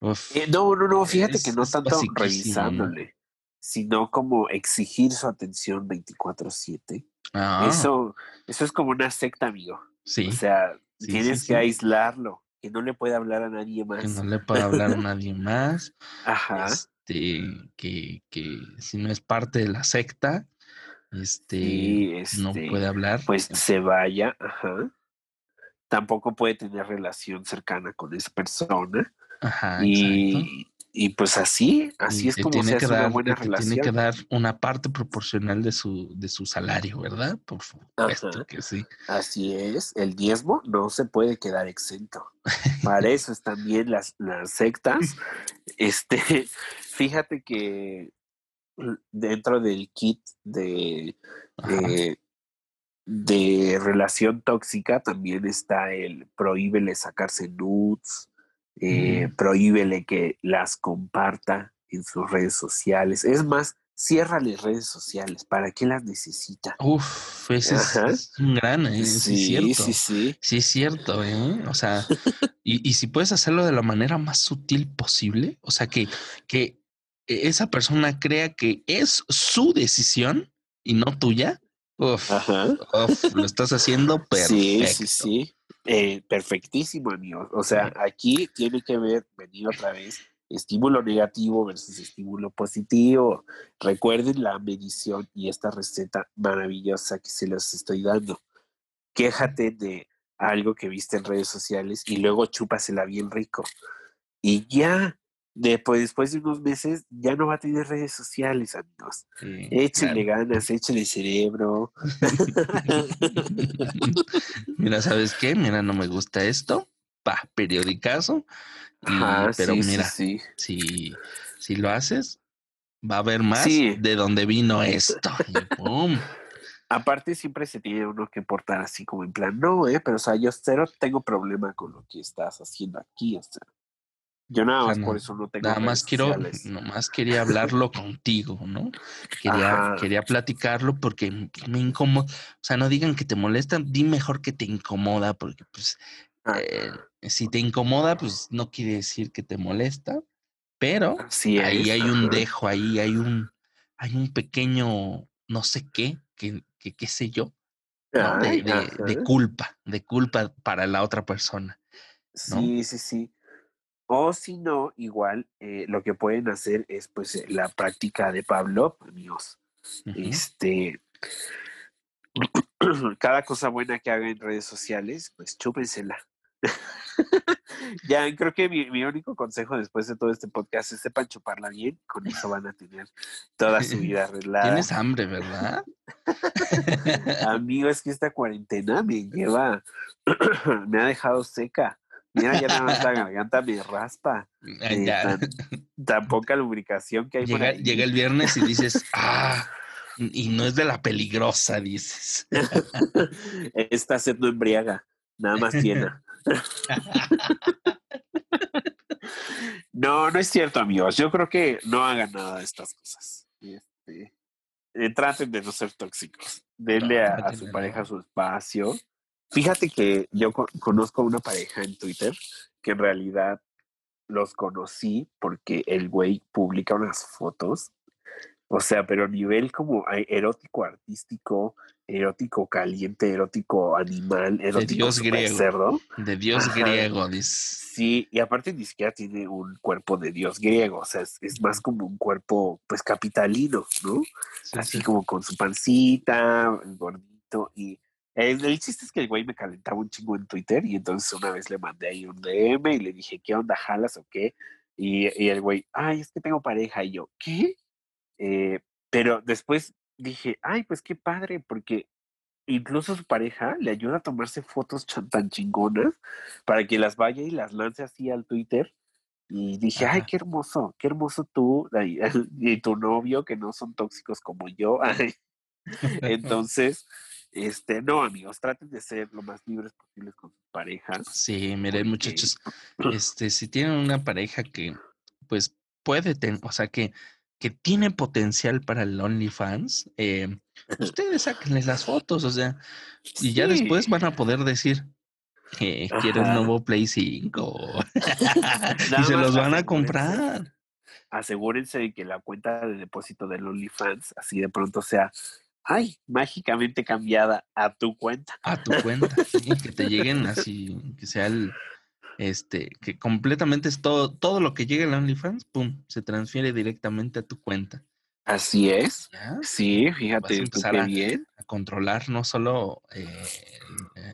no, no, no, fíjate que no tanto revisándole, sino como exigir su atención 24/7. Ah. Eso, eso es como una secta, amigo. Sí. O sea, tienes que aislarlo que no le puede hablar a nadie más. Que no le puede hablar a nadie más. Ajá. Este, que, que si no es parte de la secta, este, no este, puede hablar. Pues se vaya, ajá. Tampoco puede tener relación cercana con esa persona. Ajá, y, y pues así, así es como se hace una buena relación. Tiene que dar una parte proporcional de su, de su salario, ¿verdad? Por supuesto que sí. Así es, el diezmo no se puede quedar exento. Para eso están bien las, las sectas. Este, fíjate que dentro del kit de, de, de relación tóxica también está el prohíbele sacarse nudes eh, prohíbele que las comparta en sus redes sociales. Es más, ciérrale redes sociales. ¿Para qué las necesita? Uf, ese es, un gran, ¿eh? sí, sí, sí, sí. Sí, es cierto, ¿eh? O sea, y, y, si puedes hacerlo de la manera más sutil posible, o sea, que, que e, esa persona crea que es su decisión y no tuya, uf, lo estás haciendo perfecto. Sí, sí, sí. Eh, perfectísimo, amigo. O sea, aquí tiene que ver, venir otra vez, estímulo negativo versus estímulo positivo. Recuerden la medición y esta receta maravillosa que se les estoy dando. Quéjate de algo que viste en redes sociales y luego chúpasela bien rico. Y ya, después, después de unos meses, ya no va a tener redes sociales, amigos. échenle ganas, échenle cerebro. mira, ¿sabes qué? Mira, no me gusta esto. Pa, periodicazo. pero mira, sí, Si, si lo haces, va a haber más de donde vino esto. Aparte, siempre se tiene uno que portar así como en plan, no, eh, pero o sea, yo cero tengo problema con lo que estás haciendo aquí, o sea. Yo nada más por eso no tengo. Nada más quiero, más quería hablarlo contigo, ¿no? Quería, quería platicarlo porque me incomoda. O sea, no digan que te molesta, di mejor que te incomoda, porque pues ah. eh, si te incomoda, pues no quiere decir que te molesta, pero ahí hay un dejo, ahí hay un, hay un pequeño no sé qué, que, que qué sé yo, de, de, culpa, de culpa para la otra persona. Sí, sí, sí. O si no, igual eh, lo que pueden hacer es pues eh, la práctica de Pablo, amigos. Este, cada cosa buena que haga en redes sociales, pues chúpensela. ya, creo que mi, único consejo después de todo este podcast es sepan chuparla bien, con eso van a tener toda su vida arreglada. Tienes hambre, ¿verdad? Amigo, es que esta cuarentena me lleva, me ha dejado seca. Mira, ya nada más la garganta me raspa. Eh, tan, poca lubricación que hay llega, por ahí. Llega el viernes y dices, ah, y no es de la peligrosa, dices. Esta sed no embriaga, nada más llena. no, no es cierto, amigos. Yo creo que no hagan nada de estas cosas. Este, eh, traten de no ser tóxicos. Denle a su pareja su espacio Fíjate que yo conozco a una pareja en Twitter que en realidad los conocí porque el güey publica unas fotos, o sea, pero a nivel como erótico artístico, erótico caliente, erótico animal, erótico de Dios griego, cerdo. De Dios griego, dice. Sí, y aparte ni siquiera tiene un cuerpo de Dios griego, o sea, es, más como un cuerpo pues capitalino, ¿no? Así como con su pancita, gordito y el, chiste es que el güey me calentaba un chingo en Twitter y entonces una vez le mandé ahí un DM y le dije, ¿qué onda, jalas o qué? Y, el güey, ay, es que tengo pareja. Y yo, ¿qué? Eh, pero después dije, ay, pues qué padre, porque incluso su pareja le ayuda a tomarse fotos tan chingonas para que las vaya y las lance así al Twitter. Y dije, ay, qué hermoso, qué hermoso tú y tu novio que no son tóxicos como yo. Entonces, este, no, amigos, traten de ser lo más libres posibles con sus parejas. Sí, miren, muchachos, este, si tienen una pareja que, pues, puede tener, o sea, que, que tiene potencial para el OnlyFans, eh, ustedes sáquenles las fotos, o sea, y ya después van a poder decir, que quiero un nuevo Play 5 y se los van a comprar. Asegúrense de que la cuenta de depósito del OnlyFans así de pronto sea ay, mágicamente cambiada a tu cuenta. A tu cuenta, que te lleguen así, que sea el, este, que completamente es todo, todo lo que llegue a OnlyFans, pum, se transfiere directamente a tu cuenta. Así es. Sí, fíjate, empezar a, bien. a controlar no solo eh,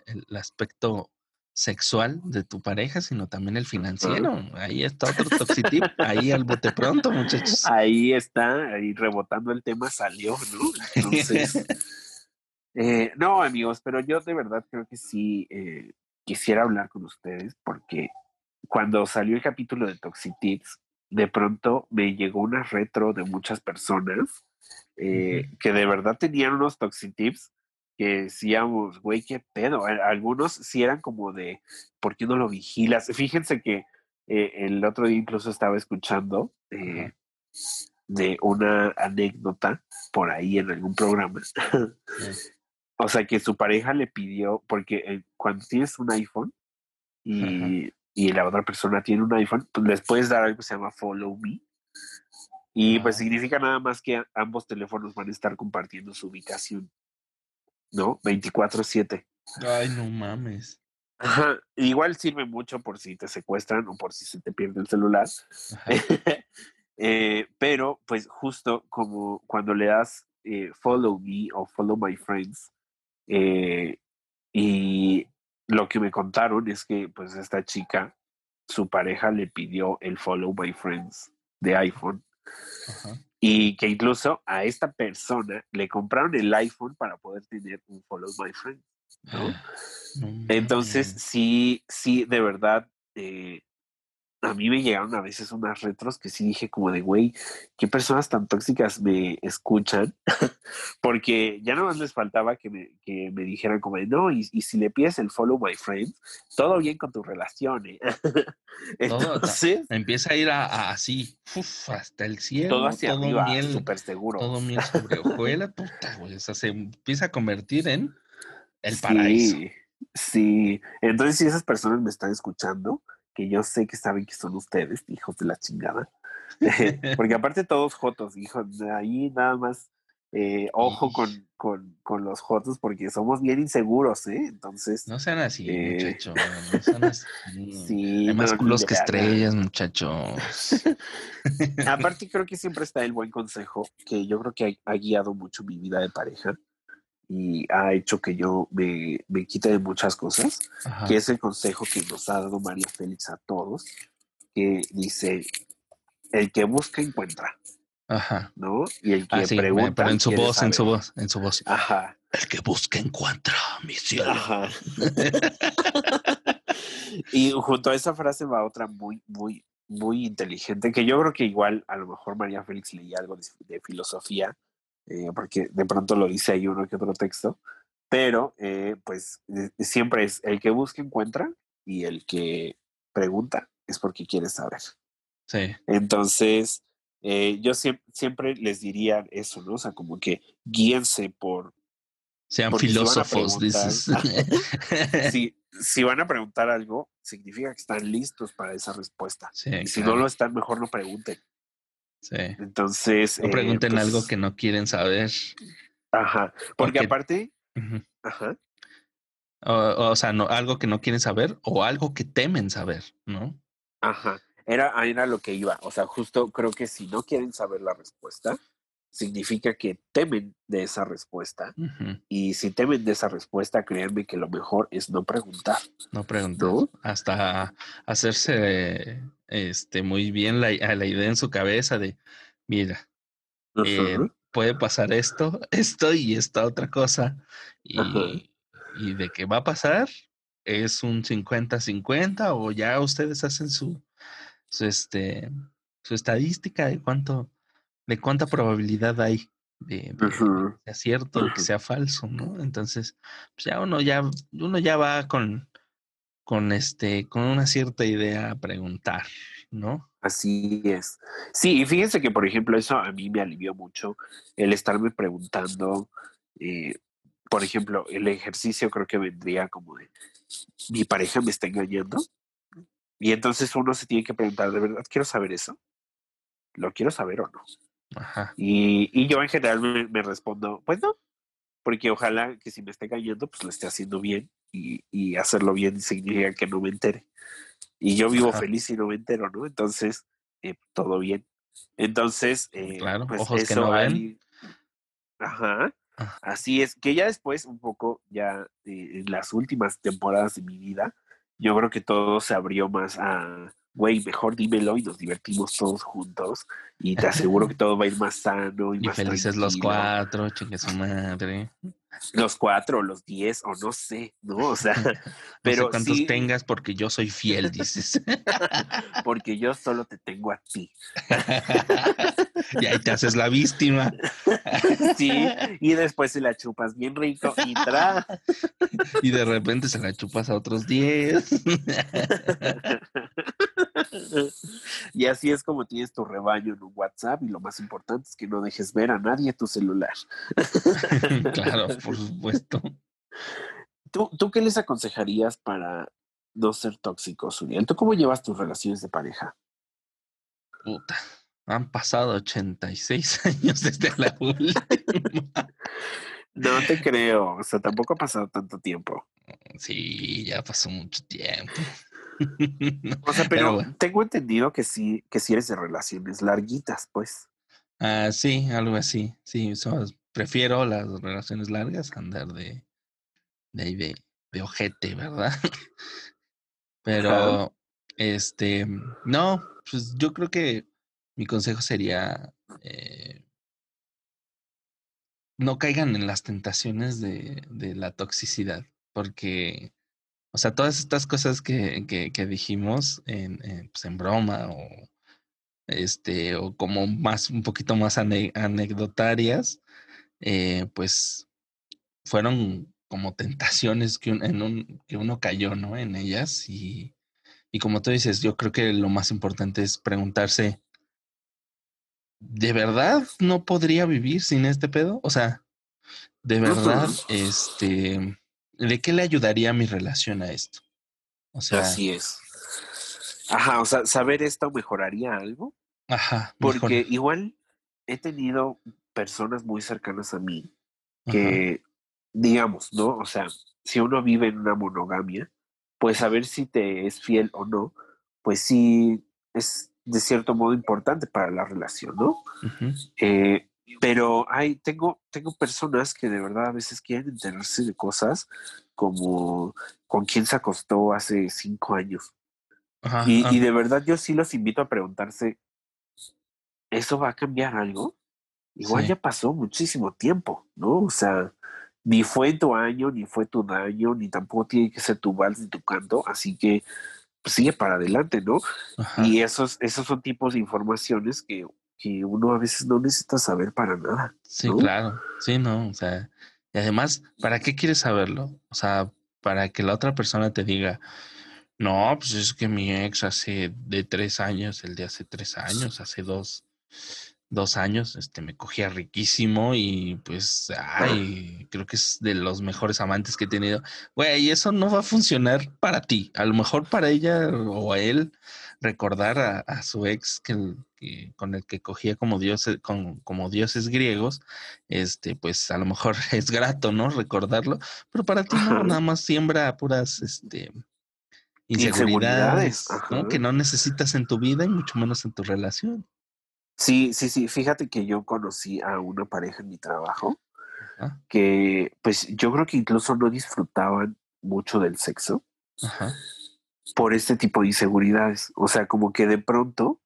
el, aspecto sexual de tu pareja, sino también el financiero. Ahí está otro toxitip, ahí al bote pronto, muchachos. Ahí está, ahí rebotando el tema salió, ¿no? Entonces, eh, no, amigos, pero yo de verdad creo que sí eh, quisiera hablar con ustedes porque cuando salió el capítulo de Toxitips, de pronto me llegó una retro de muchas personas eh, que de verdad tenían unos Toxitips que decíamos, güey, qué pedo. Algunos sí eran como de, ¿por qué no lo vigilas? Fíjense que eh, el otro día incluso estaba escuchando eh, de una anécdota por ahí en algún programa. o sea, que su pareja le pidió, porque eh, cuando tienes un iPhone y, y, la otra persona tiene un iPhone, pues les puedes dar algo que se llama Follow Me. Y pues Ah. significa nada más que ambos teléfonos van a estar compartiendo su ubicación, ¿no? 24/7. Ay, no mames. Ajá. Igual sirve mucho por si te secuestran o por si se te pierde el celular. Eh, pero pues justo como cuando le das eh, follow me o follow my friends eh, y lo que me contaron es que pues esta chica su pareja le pidió el follow my friends de iPhone Ajá. y que incluso a esta persona le compraron el iPhone para poder tener un follow my friends ¿no? Ah, Entonces, sí, sí, de verdad, eh, a mí me llegaron a veces unas retros que sí dije como de, güey, qué personas tan tóxicas me escuchan, porque ya nada más les faltaba que me, que me dijeran como de, no, y, y si le pides el follow my friend, todo bien con tu relación, ¿eh?". Entonces, Empieza a ir a, a así, uf, hasta el cielo, todo hacia todo arriba, súper seguro. todo miel sobre hojuela, puta, güey. O sea, se empieza a convertir en el paraíso. Sí. Entonces, si esas personas me están escuchando, que yo sé que saben que son ustedes, hijos de la chingada. Porque aparte todos jotos, hijos, de ahí nada más eh, ojo con, con, con los jotos porque somos bien inseguros, ¿eh? Entonces, No sean así, Eh, muchachos. No sean así. sí. Hay más no, culos que estrellas, muchachos. Aparte creo que siempre está el buen consejo, que yo creo que ha, ha guiado mucho mi vida de pareja y ha hecho que yo me, me quite de muchas cosas. Ajá. que es el consejo que nos ha dado María Félix a todos, que dice, el que busca encuentra, Ajá. ¿no? Y el que Ah, sí, pregunta... pero en su voz, en su saber. voz, en su voz. Ajá, El que busca encuentra, mi cielo. ajá. y junto a esa frase va otra muy, muy, muy inteligente, que yo creo que igual a lo mejor María Félix leía algo de, de filosofía, eh, porque de pronto lo dice ahí uno que otro texto, pero eh, pues eh, siempre es el que busca encuentra y el que pregunta es porque quiere saber. Sí. Entonces, eh, yo siem- siempre les diría eso, ¿no? O sea, como que guíense por, Sean filósofos, dices. si, si van a preguntar algo, significa que están listos para esa respuesta. Sí, Y si claro. no lo están, mejor no pregunten. Sí. Entonces. No eh, pregunten pues, algo que no quieren saber. Ajá. Porque Porque- aparte. Ajá. O, o sea, no, algo que no quieren saber o algo que temen saber, ¿no? Ajá. Era, era lo que iba. O sea, justo creo que si no quieren saber la respuesta, significa que temen de esa respuesta. Y si temen de esa respuesta, créanme que lo mejor es no preguntar. No preguntar. ¿No? Hasta hacerse este muy bien la, la idea en su cabeza de, mira, eh, puede pasar esto, esto y esta otra cosa. Y, y de que va a pasar es un 50-50 o ya ustedes hacen su, su, este, su estadística de cuánto, de cuánta probabilidad hay de, que sea cierto o que sea falso, ¿no? Entonces, pues ya uno ya, uno ya va con, con este, con una cierta idea a preguntar, ¿no? Así es. Sí, y fíjense que, por ejemplo, eso a mí me alivió mucho el estarme preguntando, eh, por ejemplo, el ejercicio creo que vendría como de, mi pareja me está engañando. Y entonces uno se tiene que preguntar, ¿de verdad quiero saber eso? ¿Lo quiero saber o no? Ajá. Y, y yo en general me, me respondo, pues no, porque ojalá que si me está engañando, pues lo esté haciendo bien y, y hacerlo bien significa que no me entere. Y yo vivo Ajá. feliz y no me entero, ¿no? Entonces, eh, todo bien. Entonces, eh, Claro, pues ojos que no ven. ahí- Ajá. Ah. Así es, que ya después, un poco, ya eh, en las últimas temporadas de mi vida, yo creo que todo se abrió más a, güey, mejor dímelo y nos divertimos todos juntos y te aseguro que todo va a ir más sano y, Y más felices los cuatro, chingue su madre. Los cuatro, los diez, o no sé, ¿no? O sea, No pero sé cuántos sí, tengas porque yo soy fiel, dices. porque yo solo te tengo a ti. y ahí te haces la víctima. Sí, y después se la chupas bien rico y tra. Y de repente se la chupas a otros 10. Y así es como tienes tu rebaño en un WhatsApp y lo más importante es que no dejes ver a nadie tu celular. claro, por supuesto. ¿Tú, ¿Tú qué les aconsejarías para no ser tóxicos, Uriel? ¿Tú cómo llevas tus relaciones de pareja? Puta. Han pasado 86 años desde la última. No te creo, o sea, tampoco ha pasado tanto tiempo. Sí, ya pasó mucho tiempo. O sea, pero, tengo entendido que sí, que sí eres de relaciones larguitas, pues. Ah, sí, algo así. Sí, prefiero las relaciones largas andar de, de de, de ojete, ¿verdad? Pero, este, no, pues yo creo que mi consejo sería eh, no caigan en las tentaciones de, de, la toxicidad, porque, o sea, todas estas cosas que, que, que dijimos en, en, pues en, broma o, este, o como más, un poquito más anecdotarias, eh, pues fueron como tentaciones que, en un, que uno cayó, ¿no? En ellas y, y como tú dices, yo creo que lo más importante es preguntarse, ¿de verdad no podría vivir sin este pedo? O sea, de verdad, este, ¿de qué le ayudaría mi relación a esto? O sea, así es. Ajá, o sea, saber esto mejoraría algo. Ajá. Porque igual he tenido personas muy cercanas a mí que, digamos, ¿no? O sea, si uno vive en una monogamia, pues saber si te es fiel o no, pues sí es de cierto modo importante para la relación, ¿no? eh, pero hay, tengo, tengo personas que de verdad a veces quieren enterarse de cosas como con quién se acostó hace cinco años. y, y, de verdad yo sí los invito a preguntarse, ¿eso va a cambiar algo? Igual ya pasó muchísimo tiempo, ¿no? O sea, ni fue tu año, ni fue tu daño, ni tampoco tiene que ser tu vals ni tu canto, así que pues, sigue para adelante, ¿no? Y esos, esos son tipos de informaciones que, que, uno a veces no necesita saber para nada. Sí, claro, sí, no, o sea, y además, ¿para qué quieres saberlo? O sea, para que la otra persona te diga, no, pues es que mi ex hace de tres años, el de hace tres años, hace dos, dos años, este, me cogía riquísimo y pues, ay, creo que es de los mejores amantes que he tenido. Güey, eso no va a funcionar para ti. A lo mejor para ella o a él recordar a, su ex que, con el que cogía como dioses, con, como dioses griegos, este, pues a lo mejor es grato, ¿no? Recordarlo, pero para ti no, nada más siembra puras, este, inseguridades, ¿no? que no necesitas en tu vida y mucho menos en tu relación. Sí, sí, sí. Fíjate que yo conocí a una pareja en mi trabajo que, pues, yo creo que incluso no disfrutaban mucho del sexo por este tipo de inseguridades. O sea, como que de pronto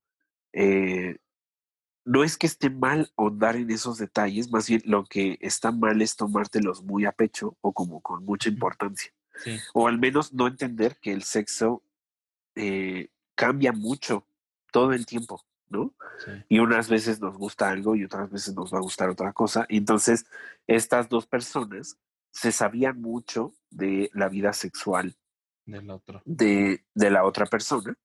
eh, no es que esté mal ahondar en esos detalles, más bien lo que está mal es tomártelos muy a pecho o como con mucha importancia. O al menos no entender que el sexo eh, cambia mucho todo el tiempo. ¿no? Y unas veces nos gusta algo y otras veces nos va a gustar otra cosa. Entonces, estas dos personas se sabían mucho de la vida sexual del otro. De, de la otra persona.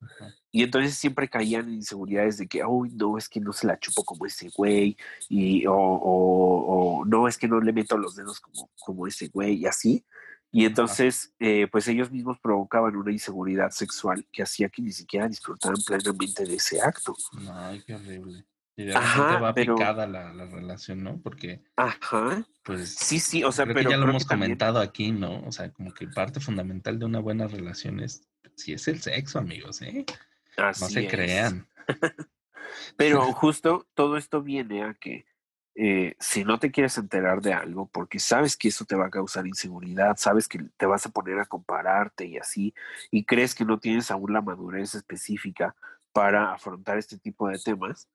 Y entonces siempre caían en inseguridades de que, uy, no, es que no se la chupo como ese güey, y, o, o, o, no, es que no le meto los dedos como, como ese güey, y así. Y entonces, eh, pues ellos mismos provocaban una inseguridad sexual que hacía que ni siquiera disfrutaran plenamente de ese acto. Ay, qué horrible. Y de repente va picada la, la, relación, ¿no? Porque. Ajá. Pues. Sí, sí, o sea, pero. Que ya lo hemos comentado aquí, ¿no? O sea, como que parte fundamental de una buena relación es. Sí, es el sexo, amigos, ¿eh? Así no se crean. pero justo todo esto viene a que eh, si no te quieres enterar de algo, porque sabes que eso te va a causar inseguridad, sabes que te vas a poner a compararte y así, y crees que no tienes aún la madurez específica para afrontar este tipo de temas,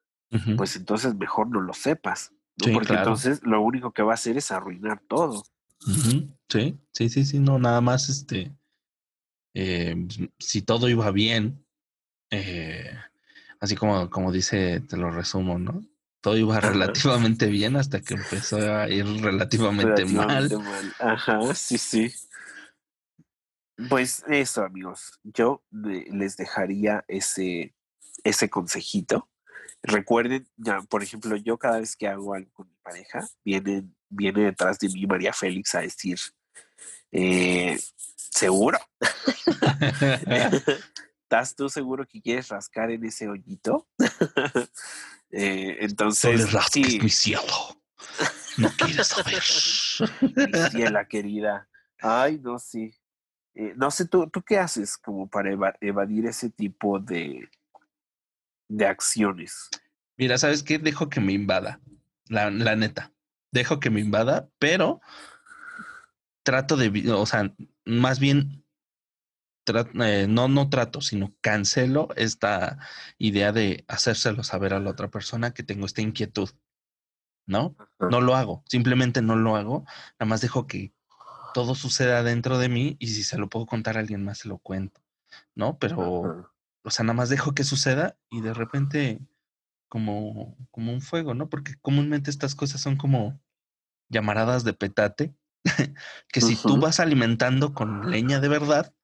pues entonces mejor no lo sepas, porque entonces lo único que va a hacer es arruinar todo. Sí, sí, sí, sí, no, nada más este, eh, si todo iba bien, eh, así como, como dice, te lo resumo, ¿no? todo iba relativamente bien hasta que empezó a ir relativamente, mal. Ajá, sí, sí. Pues eso, amigos. Yo les dejaría ese, ese consejito. Recuerden, ya, por ejemplo, yo cada vez que hago algo con mi pareja, viene, viene detrás de mí María Félix a decir, eh, ¿seguro? ¿estás tú seguro que quieres rascar en ese hoyito? eh, entonces, no le sí, mi cielo. No quieres saber. mi ciela querida. Ay, no, sí. Eh, no sé, ¿tú, ¿tú qué haces como para eva- evadir ese tipo de, de acciones? Mira, ¿sabes qué? Dejo que me invada. La, la neta. Dejo que me invada, pero trato de, o sea, más bien, tra- eh, no, no trato, sino cancelo esta idea de hacérselo saber a la otra persona que tengo esta inquietud, ¿no? Ajá, No lo hago, simplemente no lo hago, nada más dejo que todo suceda dentro de mí y si se lo puedo contar a alguien más, se lo cuento, ¿no? Pero, ajá. O sea, nada más dejo que suceda y de repente como, como un fuego, ¿no? Porque comúnmente estas cosas son como llamaradas de petate, que si tú vas alimentando con leña de verdad,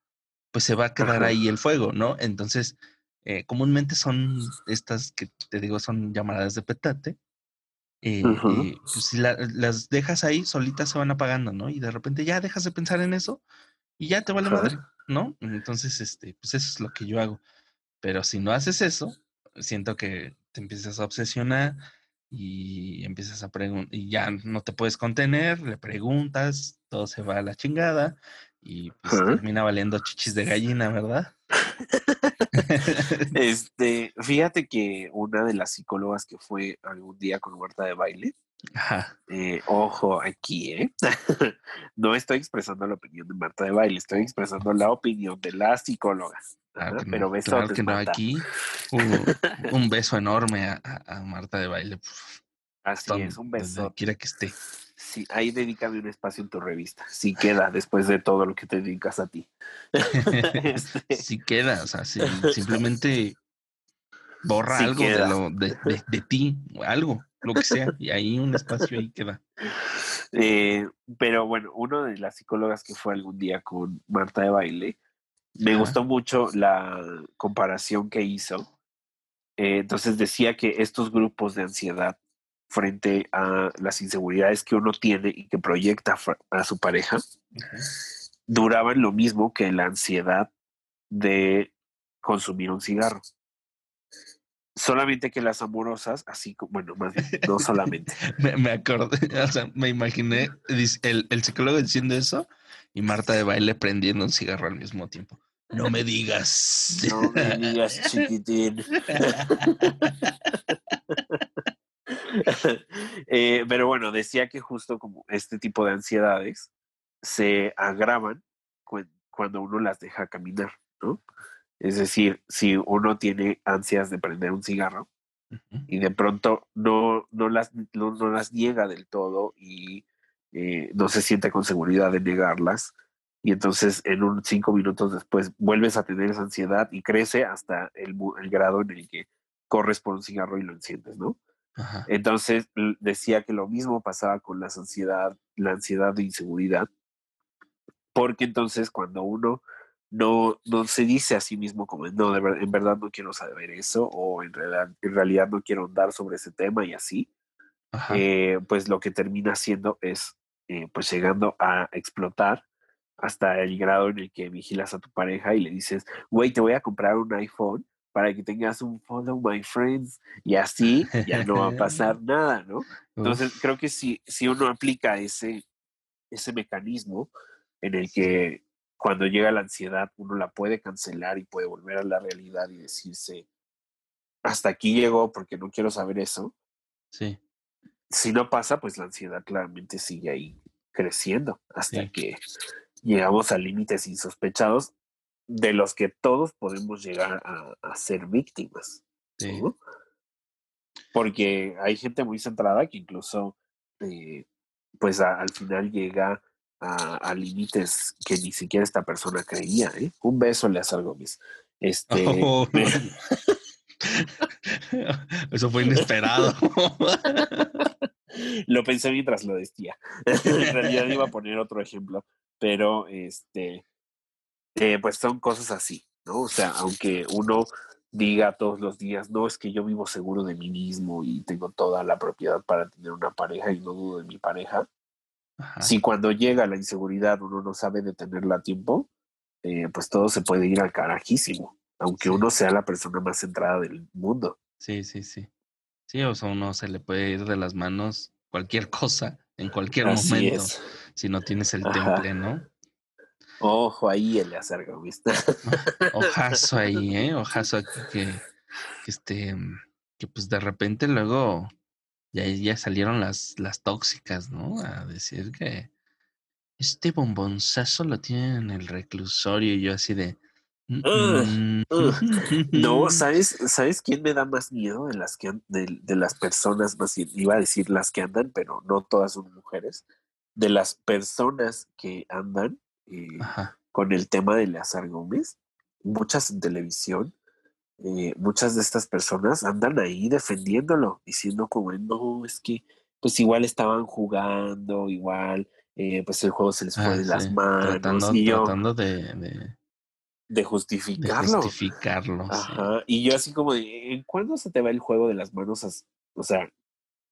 pues se va a quedar ahí el fuego, ¿no? Entonces, eh, comúnmente son estas que te digo son llamaradas de petate. eh, y pues si la- las dejas ahí, solitas se van apagando, ¿no? Y de repente ya dejas de pensar en eso y ya te vale madre, ¿no? Entonces, este, pues eso es lo que yo hago. Pero si no haces eso, siento que te empiezas a obsesionar y empiezas a preguntar y ya no te puedes contener, le preguntas, todo se va a la chingada y pues termina valiendo chichis de gallina, ¿verdad? Este, fíjate que una de las psicólogas que fue algún día con Marta de baile, Ajá. eh, ojo aquí, ¿eh? no estoy expresando la opinión de Marta de baile, estoy expresando la opinión de la psicóloga. Que pero no, besotes, claro que no. Aquí uh, un beso enorme a, Marta de baile. Así hasta es, un beso. quiera que esté. Sí, ahí dedícame un espacio en tu revista. Si queda después de todo lo que te dedicas a ti. Este, si queda, o sea, si simplemente borra Sí algo de, lo, de, de- de ti, algo, lo que sea, y ahí un espacio ahí queda. Eh, pero bueno, una de las psicólogas que fue algún día con Marta de baile, me Ajá. gustó mucho la comparación que hizo. Eh, entonces decía que estos grupos de ansiedad frente a las inseguridades que uno tiene y que proyecta a su pareja, Ajá. duraban lo mismo que la ansiedad de consumir un cigarro. Solamente que las amorosas, así como, bueno, más bien, no solamente. Me, me acordé, o sea, me imaginé el, el psicólogo diciendo eso y Marta de baile prendiendo un cigarro al mismo tiempo. No me digas. No me digas, chiquitín. Eh, pero bueno, decía que justo como este tipo de ansiedades se agravan cu- cuando uno las deja caminar, ¿no? Es decir, si uno tiene ansias de prender un cigarro y de pronto no, no, las, no, no las niega del todo y eh, no se siente con seguridad de negarlas, y entonces en un cinco minutos después vuelves a tener esa ansiedad y crece hasta el, el grado en el que corres por un cigarro y lo enciendes, ¿no? Ajá. Entonces decía que lo mismo pasaba con la ansiedad, la ansiedad de inseguridad, porque entonces cuando uno no, no se dice a sí mismo como, no, de ver- en verdad no quiero saber eso, o en realidad, en realidad no quiero andar sobre ese tema y así, eh, pues lo que termina haciendo es, eh, pues llegando a explotar hasta el grado en el que vigilas a tu pareja y le dices, güey, te voy a comprar un iPhone para que tengas un follow my friends y así ya no va a pasar nada, ¿no? Entonces Uf, creo que si, si uno aplica ese, ese mecanismo en el que cuando llega la ansiedad uno la puede cancelar y puede volver a la realidad y decirse, hasta aquí llegó porque no quiero saber eso, sí, si no pasa, pues la ansiedad claramente sigue ahí creciendo hasta Sí. que llegamos a límites insospechados de los que todos podemos llegar a, a ser víctimas. sí. ¿no? Porque hay gente muy centrada que incluso, eh, pues a- al final llega a, a límites que ni siquiera esta persona creía. ¿eh? Un beso le algo mis. Este, Oh, me- Eso fue inesperado. lo pensé mientras lo decía. en realidad iba a poner otro ejemplo, pero este, eh, pues son cosas así, ¿no? O sea, aunque uno diga todos los días, no, es que yo vivo seguro de mí mismo y tengo toda la propiedad para tener una pareja y no dudo de mi pareja, Ajá. si cuando llega la inseguridad uno no sabe detenerla a tiempo, eh, pues todo se puede ir al carajísimo. aunque uno sea la persona más centrada del mundo. Sí, sí, sí. Sí, o sea, uno se le puede ir de las manos cualquier cosa en cualquier momento si no tienes el temple, ¿no? Ojo ahí, Eleazar Gómez. Ojazo ahí, ¿eh? Ojazo aquí que, que, este, que pues de repente luego ya, ya salieron las, las tóxicas, ¿no? A decir que este bombonzazo lo tienen en el reclusorio y yo así de... Mm, no, ¿sabes, ¿sabes quién me da más miedo de las, que, de, de las personas, más iba a decir las que andan, pero no todas son mujeres, de las personas que andan eh, con el tema de Leazar Gómez, muchas en televisión, eh, muchas de estas personas andan ahí defendiéndolo, diciendo como, no, es que pues igual estaban jugando, igual, eh, pues el juego se les fue ah, de las manos. Tratando, y yo, tratando de de justificarlo. justificarlo. Ajá. Y yo así como ¿en cuándo se te va el juego de las manos? O sea,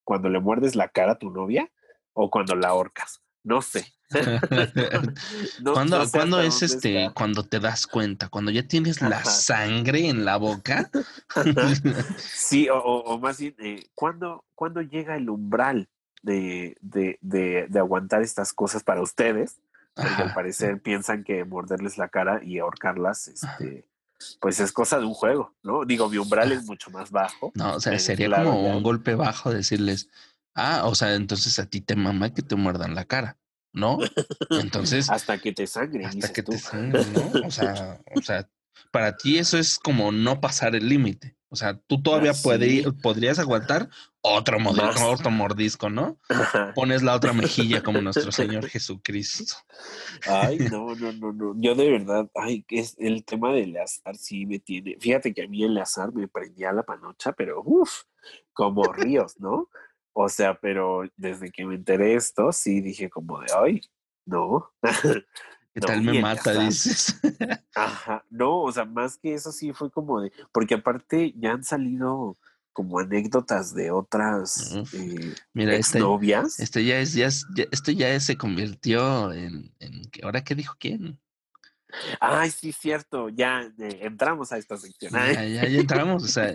cuando le muerdes la cara a tu novia o cuando la ahorcas. No sé. ¿Cuándo, es este, cuando te das cuenta? Cuando ya tienes la sangre en la boca. sí, o, más bien, eh, ¿cuándo, llega el umbral de, de, de, de aguantar estas cosas para ustedes? porque al parecer piensan que morderles la cara y ahorcarlas, este, pues es cosa de un juego, ¿no? Digo, mi umbral es mucho más bajo. No, o sea, sería como un golpe bajo decirles, ah, o sea, entonces a ti te mama que te muerdan la cara, ¿no? Entonces. hasta que te sangre. Hasta que te sangre, ¿no? O sea, o sea, para ti eso es como no pasar el límite. O sea, tú todavía ah, podrías aguantar otro, otro mordisco, ¿no? Pones la otra mejilla como nuestro Señor Jesucristo. Ay, no, no, no, no. Yo de verdad, ay, que es el tema del azar sí me tiene. Fíjate que a mí el azar me prendía la panocha, pero uff, como ríos, ¿no? O sea, pero desde que me enteré esto, sí dije como de, ay, no. ¿Qué tal me mata, dices? Ajá, no, o sea, más que eso sí fue como de, porque aparte ya han salido como anécdotas de otras eh, Mira, este, novias. Este ya es, ya, esto ya se convirtió en, en, ¿ahora qué dijo quién? Ay, sí, cierto, ya eh, entramos a esta sección. Ya, ya, entramos, o sea,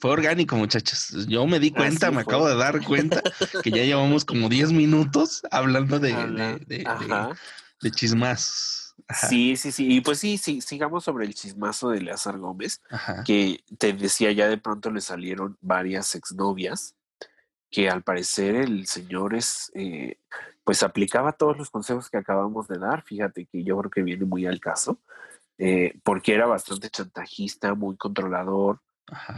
fue orgánico, muchachos. Yo me di cuenta, me acabo de dar cuenta que ya llevamos como 10 minutos hablando de, de, de chismas. Sí, sí, sí. Y pues sí, sí, sigamos sobre el chismazo de Leazar Gómez, que te decía ya de pronto le salieron varias exnovias, que al parecer el señor es, eh, pues aplicaba todos los consejos que acabamos de dar. Fíjate que yo creo que viene muy al caso, eh, porque era bastante chantajista, muy controlador.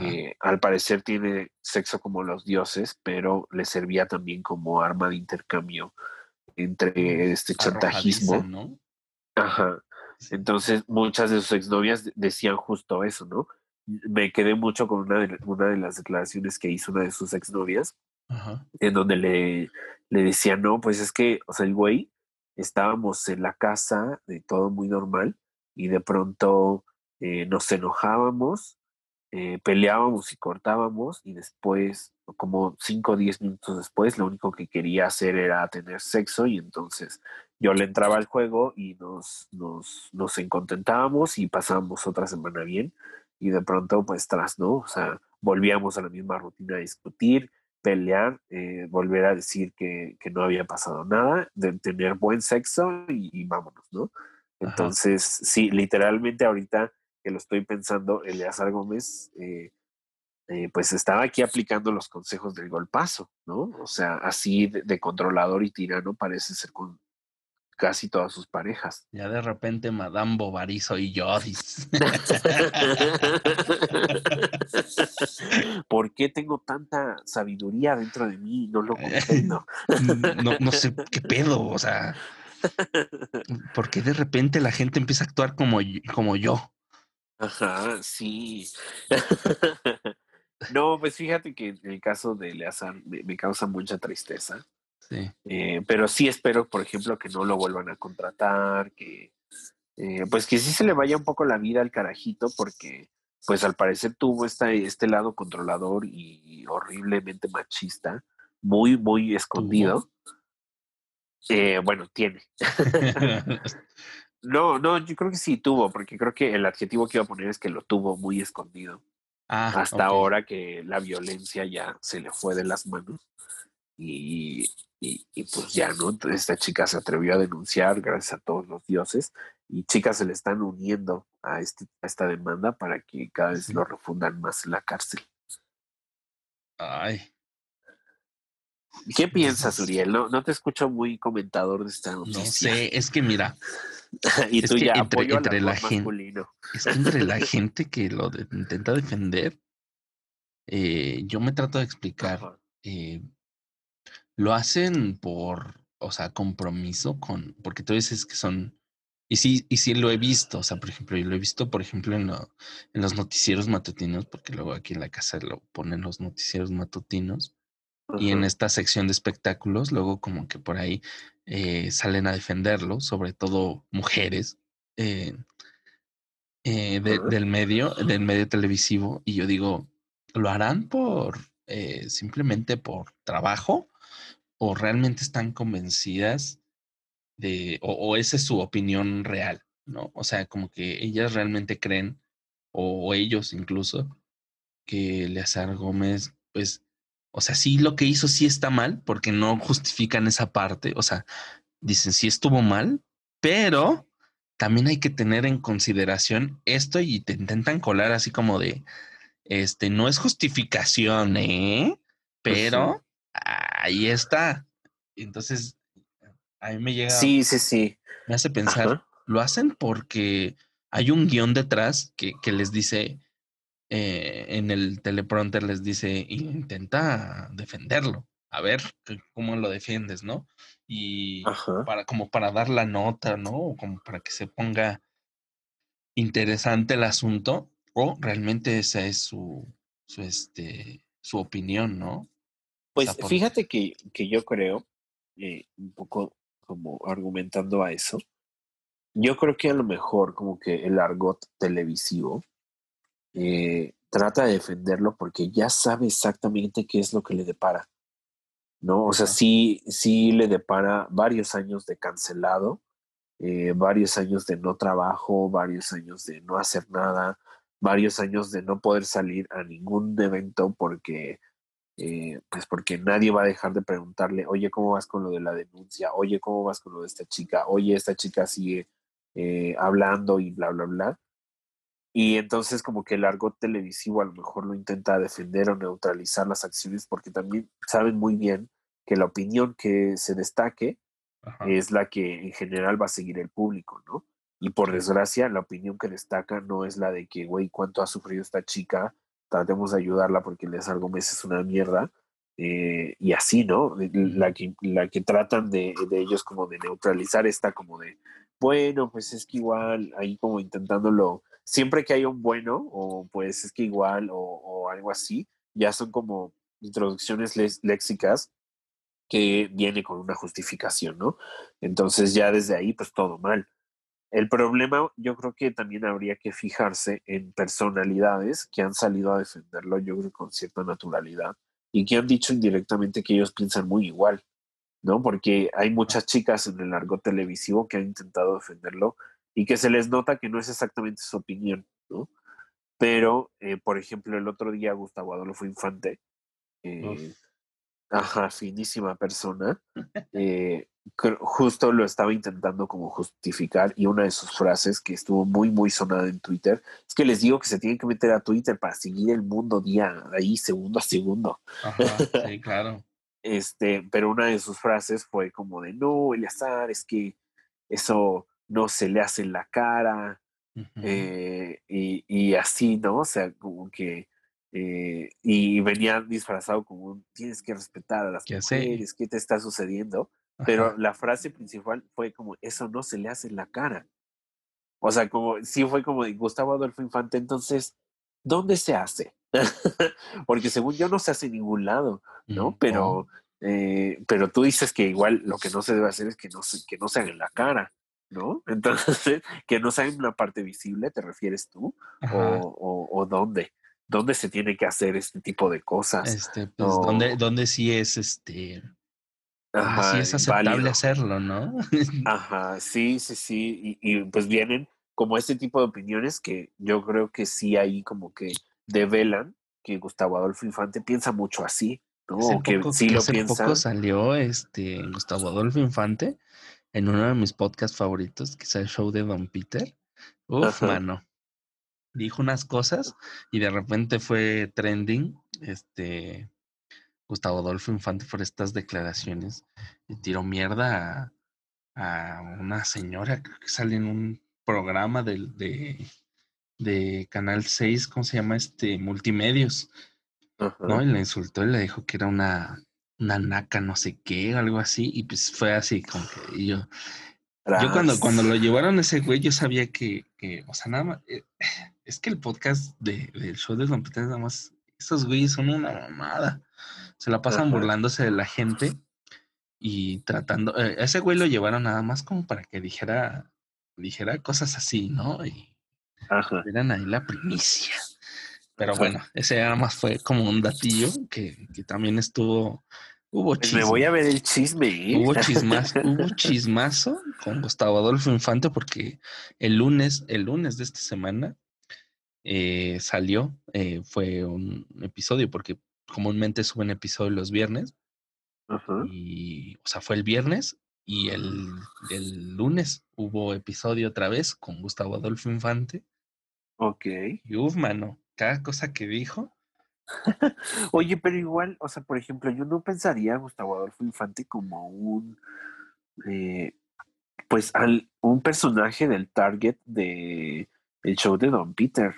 Eh, al parecer tiene sexo como los dioses, pero le servía también como arma de intercambio entre este chantajismo. ¿no? Ajá. Entonces, muchas de sus exnovias decían justo eso, ¿no? Me quedé mucho con una de, una de las declaraciones que hizo una de sus exnovias, Ajá. en donde le, le decía, no, pues es que, o sea, el güey, estábamos en la casa, de todo muy normal, y de pronto eh, nos enojábamos eh, peleábamos y cortábamos y después, como 5 o 10 minutos después, lo único que quería hacer era tener sexo y entonces yo le entraba al juego y nos, nos, nos encontentábamos y pasábamos otra semana bien y de pronto pues tras, ¿no? O sea, volvíamos a la misma rutina a discutir, pelear, eh, volver a decir que, que, no había pasado nada, de tener buen sexo y, vámonos, ¿no? Entonces, sí, literalmente ahorita que lo estoy pensando, Eleazar Gómez, eh, eh, pues estaba aquí aplicando los consejos del golpazo, ¿no? O sea, así de, controlador y tirano parece ser con casi todas sus parejas. Ya de repente Madame Bovary soy yo. ¿Por qué tengo tanta sabiduría dentro de mí? No lo comprendo. no, no sé qué pedo, o sea. ¿Por qué de repente la gente empieza a actuar como, como yo? Ajá, sí. no, pues fíjate que el caso de Eleazar me, causa mucha tristeza. Sí. Eh, pero sí espero, por ejemplo, que no lo vuelvan a contratar, que eh, pues que sí se le vaya un poco la vida al carajito, porque pues al parecer tuvo esta, este lado controlador y horriblemente machista, muy, muy escondido. Eh, bueno, tiene. No, no, yo creo que sí tuvo, porque creo que el adjetivo que iba a poner es que lo tuvo muy escondido. Ah, hasta ahora que la violencia ya se le fue de las manos. Y, y, y, pues ya, ¿no? Esta chica se atrevió a denunciar gracias a todos los dioses y chicas se le están uniendo a, este, a esta demanda para que cada vez lo refundan más en la cárcel. Ay. ¿Qué piensas, Uriel? No, no te escucho muy comentador de esta No noticia. sé, es que mira, y tú ya entre- apoyo entre al la amor gen- masculino. es que entre la gente que lo de- intenta defender, eh, yo me trato de explicar, eh, lo hacen por, o sea, compromiso con, porque tú dices que son, y sí, y sí lo he visto, o sea, por ejemplo, yo lo he visto, por ejemplo, en, lo- en los noticieros matutinos, porque luego aquí en la casa lo ponen los noticieros matutinos, y en esta sección de espectáculos, luego como que por ahí eh, salen a defenderlo, sobre todo mujeres eh, eh, de- del medio, del medio televisivo, y yo digo, ¿lo harán por eh, simplemente por trabajo? ¿O realmente están convencidas de, o, o esa es su opinión real, ¿no? O sea, como que ellas realmente creen, o, o ellos incluso, que Eleazar Gómez, pues, o sea, sí lo que hizo sí está mal, porque no justifican esa parte, o sea, dicen sí estuvo mal, pero también hay que tener en consideración esto y te intentan colar así como de, este, no es justificación, ¿eh? Pero ahí está. Entonces, a mí me llega, Sí, sí, sí. me hace pensar, Ajá. lo hacen porque hay un guion detrás que, que les dice, eh, en el teleprompter les dice, intenta defenderlo, a ver cómo lo defiendes, ¿no? Y Ajá. para, como para dar la nota, ¿no? O como para que se ponga interesante el asunto, o realmente esa es su, su, este, su opinión, ¿no? Pues fíjate que, que yo creo, eh, un poco como argumentando a eso, yo creo que a lo mejor como que el argot televisivo eh, trata de defenderlo porque ya sabe exactamente qué es lo que le depara, ¿no? O sea, sí, sí le depara varios años de cancelado, eh, varios años de no trabajo, varios años de no hacer nada, varios años de no poder salir a ningún evento porque eh, pues porque nadie va a dejar de preguntarle, oye, ¿cómo vas con lo de la denuncia? Oye, ¿cómo vas con lo de esta chica? Oye, esta chica sigue eh, hablando y bla, bla, bla. Y entonces como que el argot televisivo a lo mejor lo intenta defender o neutralizar las acciones porque también saben muy bien que la opinión que se destaque Ajá. es la que en general va a seguir el público, ¿no? Y por desgracia, la opinión que destaca no es la de que, güey, cuánto ha sufrido esta chica, tratemos de ayudarla porque Eleazar Gómez es una mierda, eh, y así, ¿no? La que, la que tratan de, de ellos como de neutralizar esta como de, bueno, pues es que igual, ahí como intentándolo, siempre que hay un bueno, o pues es que igual, o, o algo así, ya son como introducciones léxicas que viene con una justificación, ¿no? Entonces ya desde ahí, pues todo mal. El problema, yo creo que también habría que fijarse en personalidades que han salido a defenderlo, yo creo, con cierta naturalidad, y que han dicho indirectamente que ellos piensan muy igual, ¿no? Porque hay muchas chicas en el argot televisivo que han intentado defenderlo y que se les nota que no es exactamente su opinión, ¿no? Pero, eh, por ejemplo, el otro día Gustavo Adolfo Infante, eh. Ajá, finísima persona, eh, justo lo estaba intentando como justificar y una de sus frases que estuvo muy, muy sonada en Twitter es que les digo que se tienen que meter a Twitter para seguir el mundo día, ahí segundo a segundo. Ajá, sí, claro. Este, pero una de sus frases fue como de, no, Eleazar, es que eso no se le hace en la cara, eh, y, y así, ¿no? O sea, como que, eh, y venía disfrazado como un, tienes que respetar a las Ya sé. mujeres, ¿qué te está sucediendo? Ajá. Pero la frase principal fue como, eso no se le hace en la cara. O sea, como, sí fue como de Gustavo Adolfo Infante, entonces, ¿dónde se hace? Porque según yo no se hace en ningún lado, ¿no? Mm, Pero, eh, pero tú dices que igual lo que no se debe hacer es que no se, que no se haga en la cara, ¿no? Entonces, que no sea en una parte visible, ¿te refieres tú? O, o dónde? ¿Dónde se tiene que hacer este tipo de cosas? Este, pues, O- ¿dónde, dónde sí es este Ajá, es aceptable hacerlo, ¿no? Ajá, sí, sí, sí. Y, y, pues vienen como este tipo de opiniones que yo creo que sí ahí como que develan que Gustavo Adolfo Infante piensa mucho así, ¿no? que sí lo hace poco salió este Gustavo Adolfo Infante en uno de mis podcasts favoritos, que es el show de Don Peter. Uf, mano. Dijo unas cosas y de repente fue trending, este, Gustavo Adolfo Infante por estas declaraciones y tiró mierda a, a una señora que sale en un programa de, de, de Canal 6, ¿cómo se llama? Este, Multimedios. ¿No? Y le insultó y le dijo que era una, una naca, no sé qué, algo así. Y pues fue así, como que yo. Yo cuando, cuando lo llevaron ese güey, yo sabía que, que o sea, nada más, eh, es que el podcast de, del show de competencia, nada más, esos güeyes son una mamada. Se la pasan burlándose de la gente y tratando, eh, ese güey lo llevaron nada más como para que dijera, dijera cosas así, ¿no? Y eran ahí la primicia. Pero bueno, ese nada más fue como un datillo que, que también estuvo. Hubo chisme. Pues me voy a ver el chisme. ¿eh? Hubo chismazo, hubo chismazo con Gustavo Adolfo Infante porque el lunes, el lunes de esta semana eh, salió, eh, fue un episodio porque comúnmente suben episodios los viernes. Y, o sea, fue el viernes y el, el, lunes hubo episodio otra vez con Gustavo Adolfo Infante. Ok. Y uff, mano, cada cosa que dijo. Oye, pero igual, o sea, por ejemplo, yo no pensaría a Gustavo Adolfo Infante como un, eh, pues, al, un personaje del target de el show de Don Peter.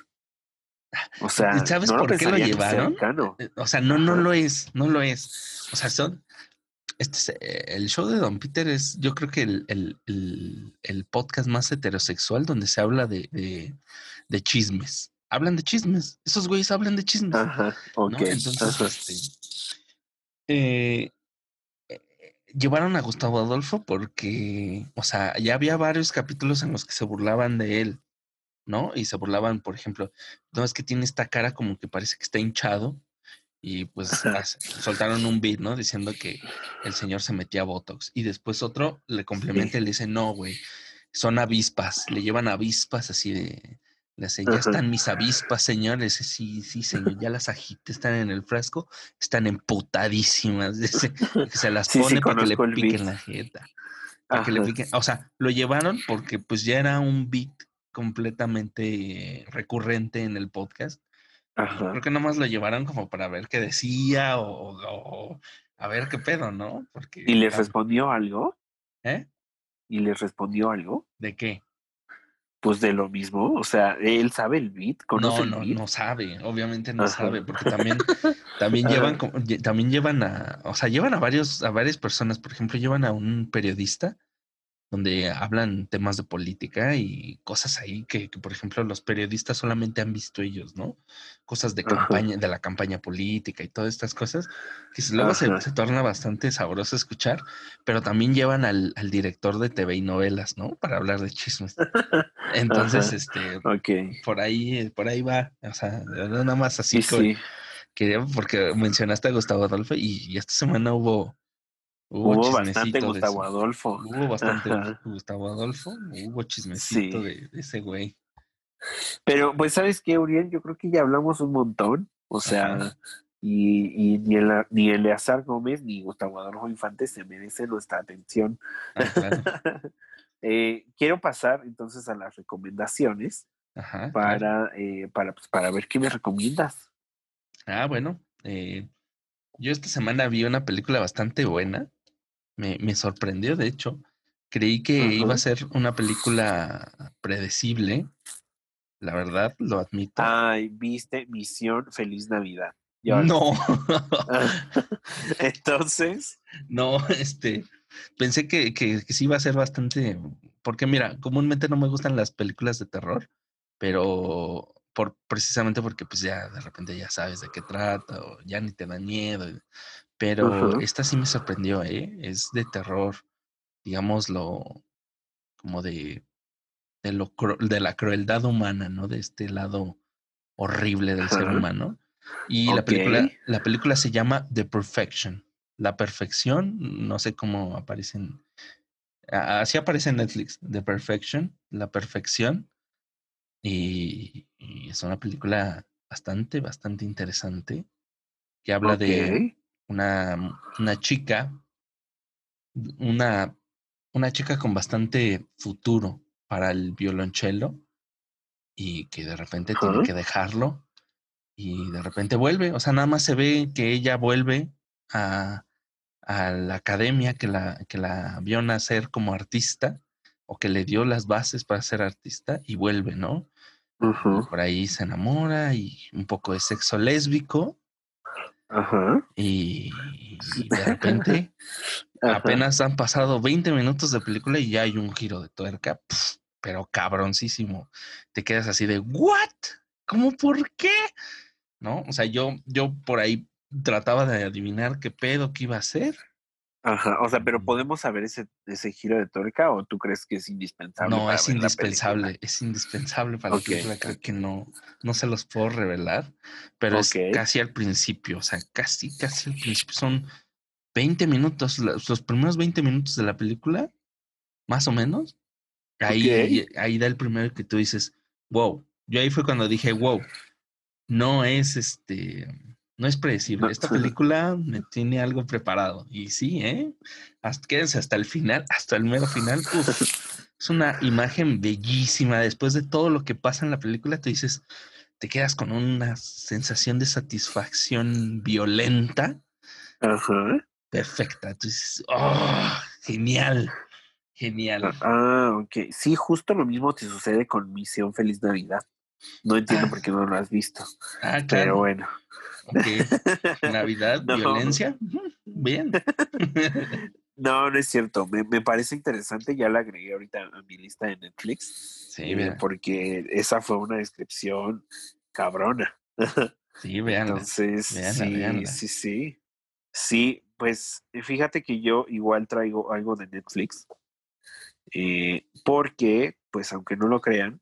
O sea, ¿sabes por qué lo llevaron? Eh, o sea, no, no lo es, no lo es. O sea, son, este, el show de Don Peter es, yo creo que el, el, el, podcast más heterosexual donde se habla de, de, chismes. Hablan de chismes. Esos güeyes hablan de chismes. Ajá, ok. Entonces, este, eh, eh, llevaron a Gustavo Adolfo porque, o sea, ya había varios capítulos en los que se burlaban de él, ¿no? Y se burlaban, por ejemplo, no es que tiene esta cara como que parece que está hinchado y pues soltaron un beat, ¿no? Diciendo que el señor se metía Botox. Y después otro le complementa y le dice, no, güey, son avispas, le llevan avispas así de... Le dice, ya están mis avispas, señores. Sí, sí, señor, ya las agitas están en el frasco, están emputadísimas. Dice, que se las pone para que le piquen la jeta. Para que le piquen. O sea, lo llevaron porque pues ya era un beat completamente recurrente en el podcast Creo que nomás lo llevaron como para ver qué decía o, a ver qué pedo, ¿no? Porque, ¿Y les respondió algo? ¿Eh? ¿Y les respondió algo? ¿De qué? Pues de lo mismo, o sea, él sabe el beat, conoce no, el beat. No, sabe, obviamente no sabe, porque también, también llevan, también llevan a, o sea, llevan a varios, a varias personas, por ejemplo, llevan a un periodista donde hablan temas de política y cosas ahí que, por ejemplo, los periodistas solamente han visto ellos, ¿no? Cosas de campaña, de la campaña política y todas estas cosas, que luego se, torna bastante sabroso escuchar, pero también llevan al, director de TV y novelas, ¿no? Para hablar de chismes. Entonces, este, por ahí, por ahí va, o sea, nada más así que, quería, porque mencionaste a Gustavo Adolfo y esta semana hubo Hubo, bastante Gustavo Adolfo. Hubo bastante Gustavo Adolfo, hubo chismecito de, ese güey. Pero, pues, ¿sabes qué, Uriel? Yo creo que ya hablamos un montón. O sea, y, y, ni, el, ni Eleazar Gómez ni Gustavo Adolfo Infante se merecen nuestra atención. Ah, eh, quiero pasar entonces a las recomendaciones para, eh, para, pues, para ver qué me recomiendas. Ah, bueno. Eh, yo esta semana vi una película bastante buena me, me sorprendió, de hecho. Creí que iba a ser una película predecible. La verdad, lo admito. Ay, viste Misión Feliz Navidad. no. Entonces. No, este. Pensé que, que, que, sí iba a ser bastante. Porque, mira, comúnmente no me gustan las películas de terror, pero por, precisamente porque, pues ya de repente ya sabes de qué trata, o ya ni te da miedo. Pero esta sí me sorprendió, ¿eh? Es de terror, digámoslo, como de, de, lo, de la crueldad humana, ¿no? De este lado horrible del ser humano. Y la, película, la película se llama The Perfection. La Perfección, no sé cómo aparecen. Así aparece en Netflix, The Perfection, La Perfección. Y, es una película bastante, bastante interesante que habla de una, una chica, una, una chica con bastante futuro para el violonchelo y que de repente tiene que dejarlo y de repente vuelve, o sea, nada más se ve que ella vuelve a, a la academia que la, que la vio nacer como artista o que le dio las bases para ser artista y vuelve, ¿no? Por ahí se enamora y un poco de sexo lésbico. Ajá. Y, de repente apenas han pasado 20 minutos de película y ya hay un giro de tuerca, pero cabroncísimo. Te quedas así de, ¿what? ¿Cómo por qué? ¿No? O sea, yo, yo por ahí trataba de adivinar qué pedo que iba a ser. Ajá, o sea, pero ¿podemos saber ese, ese giro de tuerca o tú crees que es indispensable? No, es indispensable, es indispensable para okay. la película, creo que no, no se los puedo revelar, pero es casi al principio, o sea, casi, casi al principio, son 20 minutos, los primeros 20 minutos de la película, más o menos, ahí, ahí da el primero que tú dices, wow, yo ahí fue cuando dije, wow, no es este no es predecible. Esta película me tiene algo preparado. Y sí, ¿eh? Hasta, quédense hasta el final, hasta el mero final. es una imagen bellísima. Después de todo lo que pasa en la película, te dices, te quedas con una sensación de satisfacción violenta. Ajá. Perfecta. Entonces, oh, genial. Genial. Ah, ah, ok. Sí, justo lo mismo te sucede con Misión Feliz Navidad. No entiendo ah. por qué no lo has visto. Ah, claro. Pero bueno. Navidad, violencia. Bien. no, no es cierto. Me, parece interesante. Ya la agregué ahorita a mi lista de Netflix. Sí, eh, Porque esa fue una descripción cabrona. Sí, vean. Entonces, sí, sí, sí. Sí, pues fíjate que yo igual traigo algo de Netflix. Eh, porque, pues aunque no lo crean,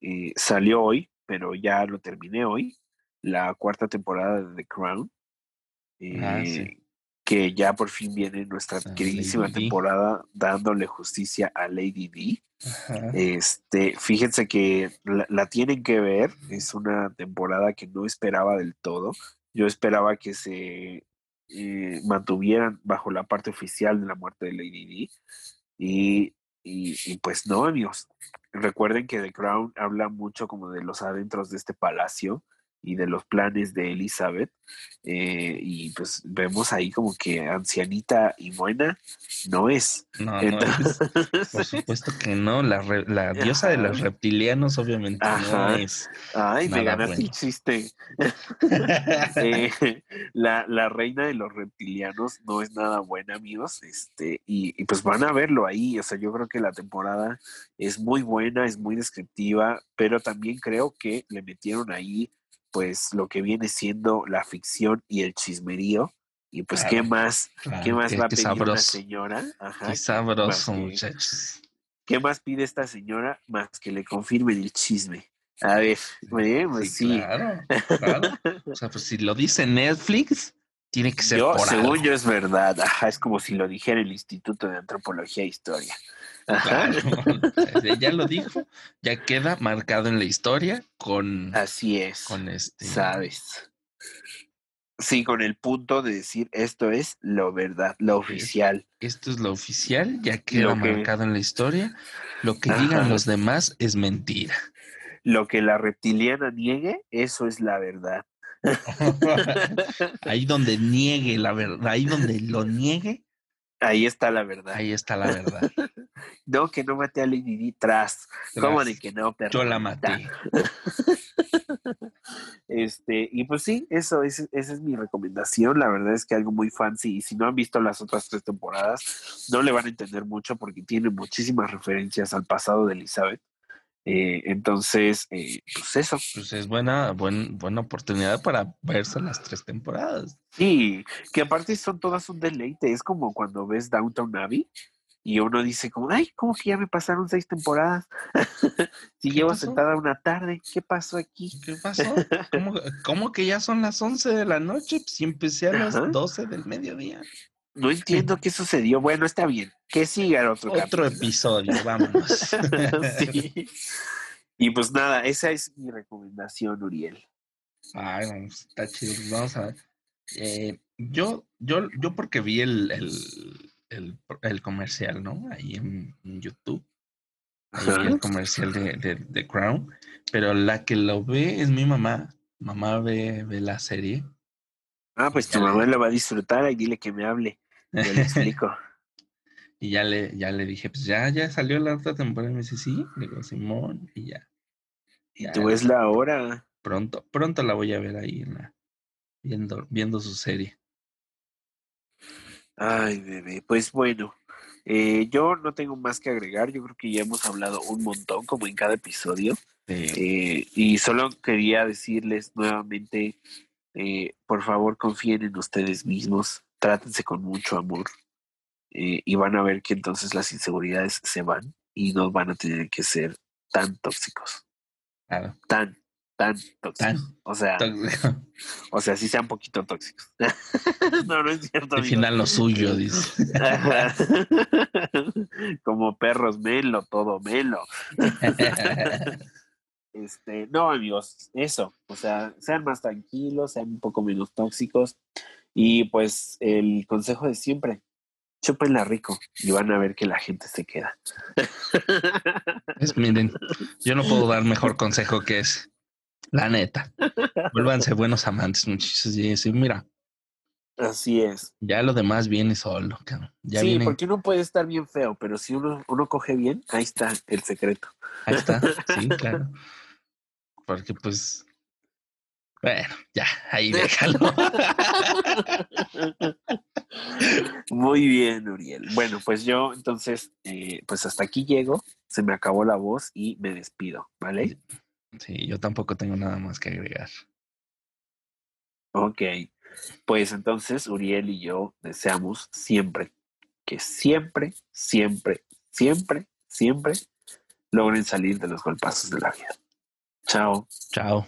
eh, salió hoy, pero ya lo terminé hoy la cuarta temporada de The Crown. Ah, eh, que ya por fin viene nuestra queridísima temporada dándole justicia a Lady D. Este, fíjense que la, tienen que ver, es una temporada que no esperaba del todo. Yo esperaba que se eh, mantuvieran bajo la parte oficial de la muerte de Lady D. Y, y, y, pues no, amigos. Recuerden que The Crown habla mucho como de los adentros de este palacio y de los planes de Elizabeth. Eh, y pues vemos ahí como que ancianita y buena no es. No, no Por supuesto que no. La, la diosa de los reptilianos, obviamente, no es. Ay, me ganaste el chiste. Eh, la, la, reina de los reptilianos no es nada buena, amigos. Este, y, y pues van a verlo ahí. O sea, yo creo que la temporada es muy buena, es muy descriptiva, pero también creo que le metieron ahí pues lo que viene siendo la ficción y el chismerío. Y pues, ¿qué más? ¿Qué más va a pedir una señora? Ajá, qué sabroso, muchachos. ¿Qué más pide esta señora más que le confirmen el chisme? A ver, ¿eh? pues sí. Claro, claro. O sea, pues si lo dice Netflix, tiene que ser yo, según yo es verdad. Ajá, es como si lo dijera el Instituto de Antropología e Historia. ya lo dijo, ya queda marcado en la historia con. Así es. Con este. Sabes. Sí, con el punto de decir esto es lo verdad, lo oficial. Esto es lo oficial, ya queda marcado en la historia. Lo que digan los demás es mentira. Lo que la reptiliana niegue, eso es la verdad. ahí donde niegue la verdad, ahí donde lo niegue, Ahí está la verdad. Ahí está la verdad. No, que no maté a Lady Di tras. ¿Cómo de que no, Yo la maté. este, y pues sí, eso, esa es mi recomendación. La verdad es que algo muy fancy. Y si no han visto las otras tres temporadas, no le van a entender mucho porque tiene muchísimas referencias al pasado de Elizabeth. Eh, entonces, eh, pues eso. Pues es buena, buena oportunidad para verse las tres temporadas. Sí, que aparte son todas un deleite. Es como cuando ves Downtown Abbey y uno dice como, ay, ¿cómo que ya me pasaron seis temporadas? si llevo sentada una tarde, ¿qué pasó aquí? ¿Qué pasó? ¿Cómo, que ya son las 11 de la noche? Si empecé a las 12 del mediodía. No entiendo qué sucedió. Bueno, está bien. Que siga el otro Otro episodio, vámonos. sí. Y pues nada, esa es mi recomendación, Uriel. Ay, vamos, está chido. Pues vamos a ver. Eh, yo, yo, yo porque vi el, el, el, comercial, ¿no? Ahí en, YouTube. Ahí el comercial de, de, de, Crown. Pero la que lo ve es mi mamá. Mamá ve, ve la serie. Ah, pues tu mamá la va a disfrutar y dile que me hable. Yo le explico. y ya le, ya le dije, pues ya, ya salió la otra temporada. Y me dice, sí. Le digo, Simón, y ya. Y tú es la hora. Pronto, pronto la voy a ver ahí en la, viendo, viendo su serie. Ay, bebé, pues bueno, eh, yo no tengo más que agregar, yo creo que ya hemos hablado un montón como en cada episodio. Eh, y solo quería decirles nuevamente, eh, por favor confíen en ustedes mismos, trátense con mucho amor y van a ver que entonces las inseguridades se van y no van a tener que ser tan tóxicos. Claro. Tan, tan tóxicos. o sea, o sea, sí sean poquito tóxicos. no, no es cierto. Al final lo suyo, dice. Como perros, melo, todo melo. este, no, amigos, eso. O sea, sean más tranquilos, sean un poco menos tóxicos. Y pues el consejo de siempre, chúpenla rico y van a ver que la gente se queda. Miren, yo no puedo dar mejor consejo que es la neta. Vuélvanse buenos amantes, muchachos. Sí, mira. Así es. Ya lo demás viene solo. Ya sí, porque uno puede estar bien feo, pero si uno, uno coge bien, ahí está el secreto. Ahí está, sí, claro. Porque pues bueno, ya, ahí déjalo. Muy bien, Uriel. Bueno, pues yo entonces, eh, pues hasta aquí llego, se me acabó la voz y me despido, ¿vale? Sí, yo tampoco tengo nada más que agregar. Ok, pues entonces Uriel y yo deseamos siempre, que siempre, siempre, siempre, siempre logren salir de los golpazos de la vida. Chao. Chao.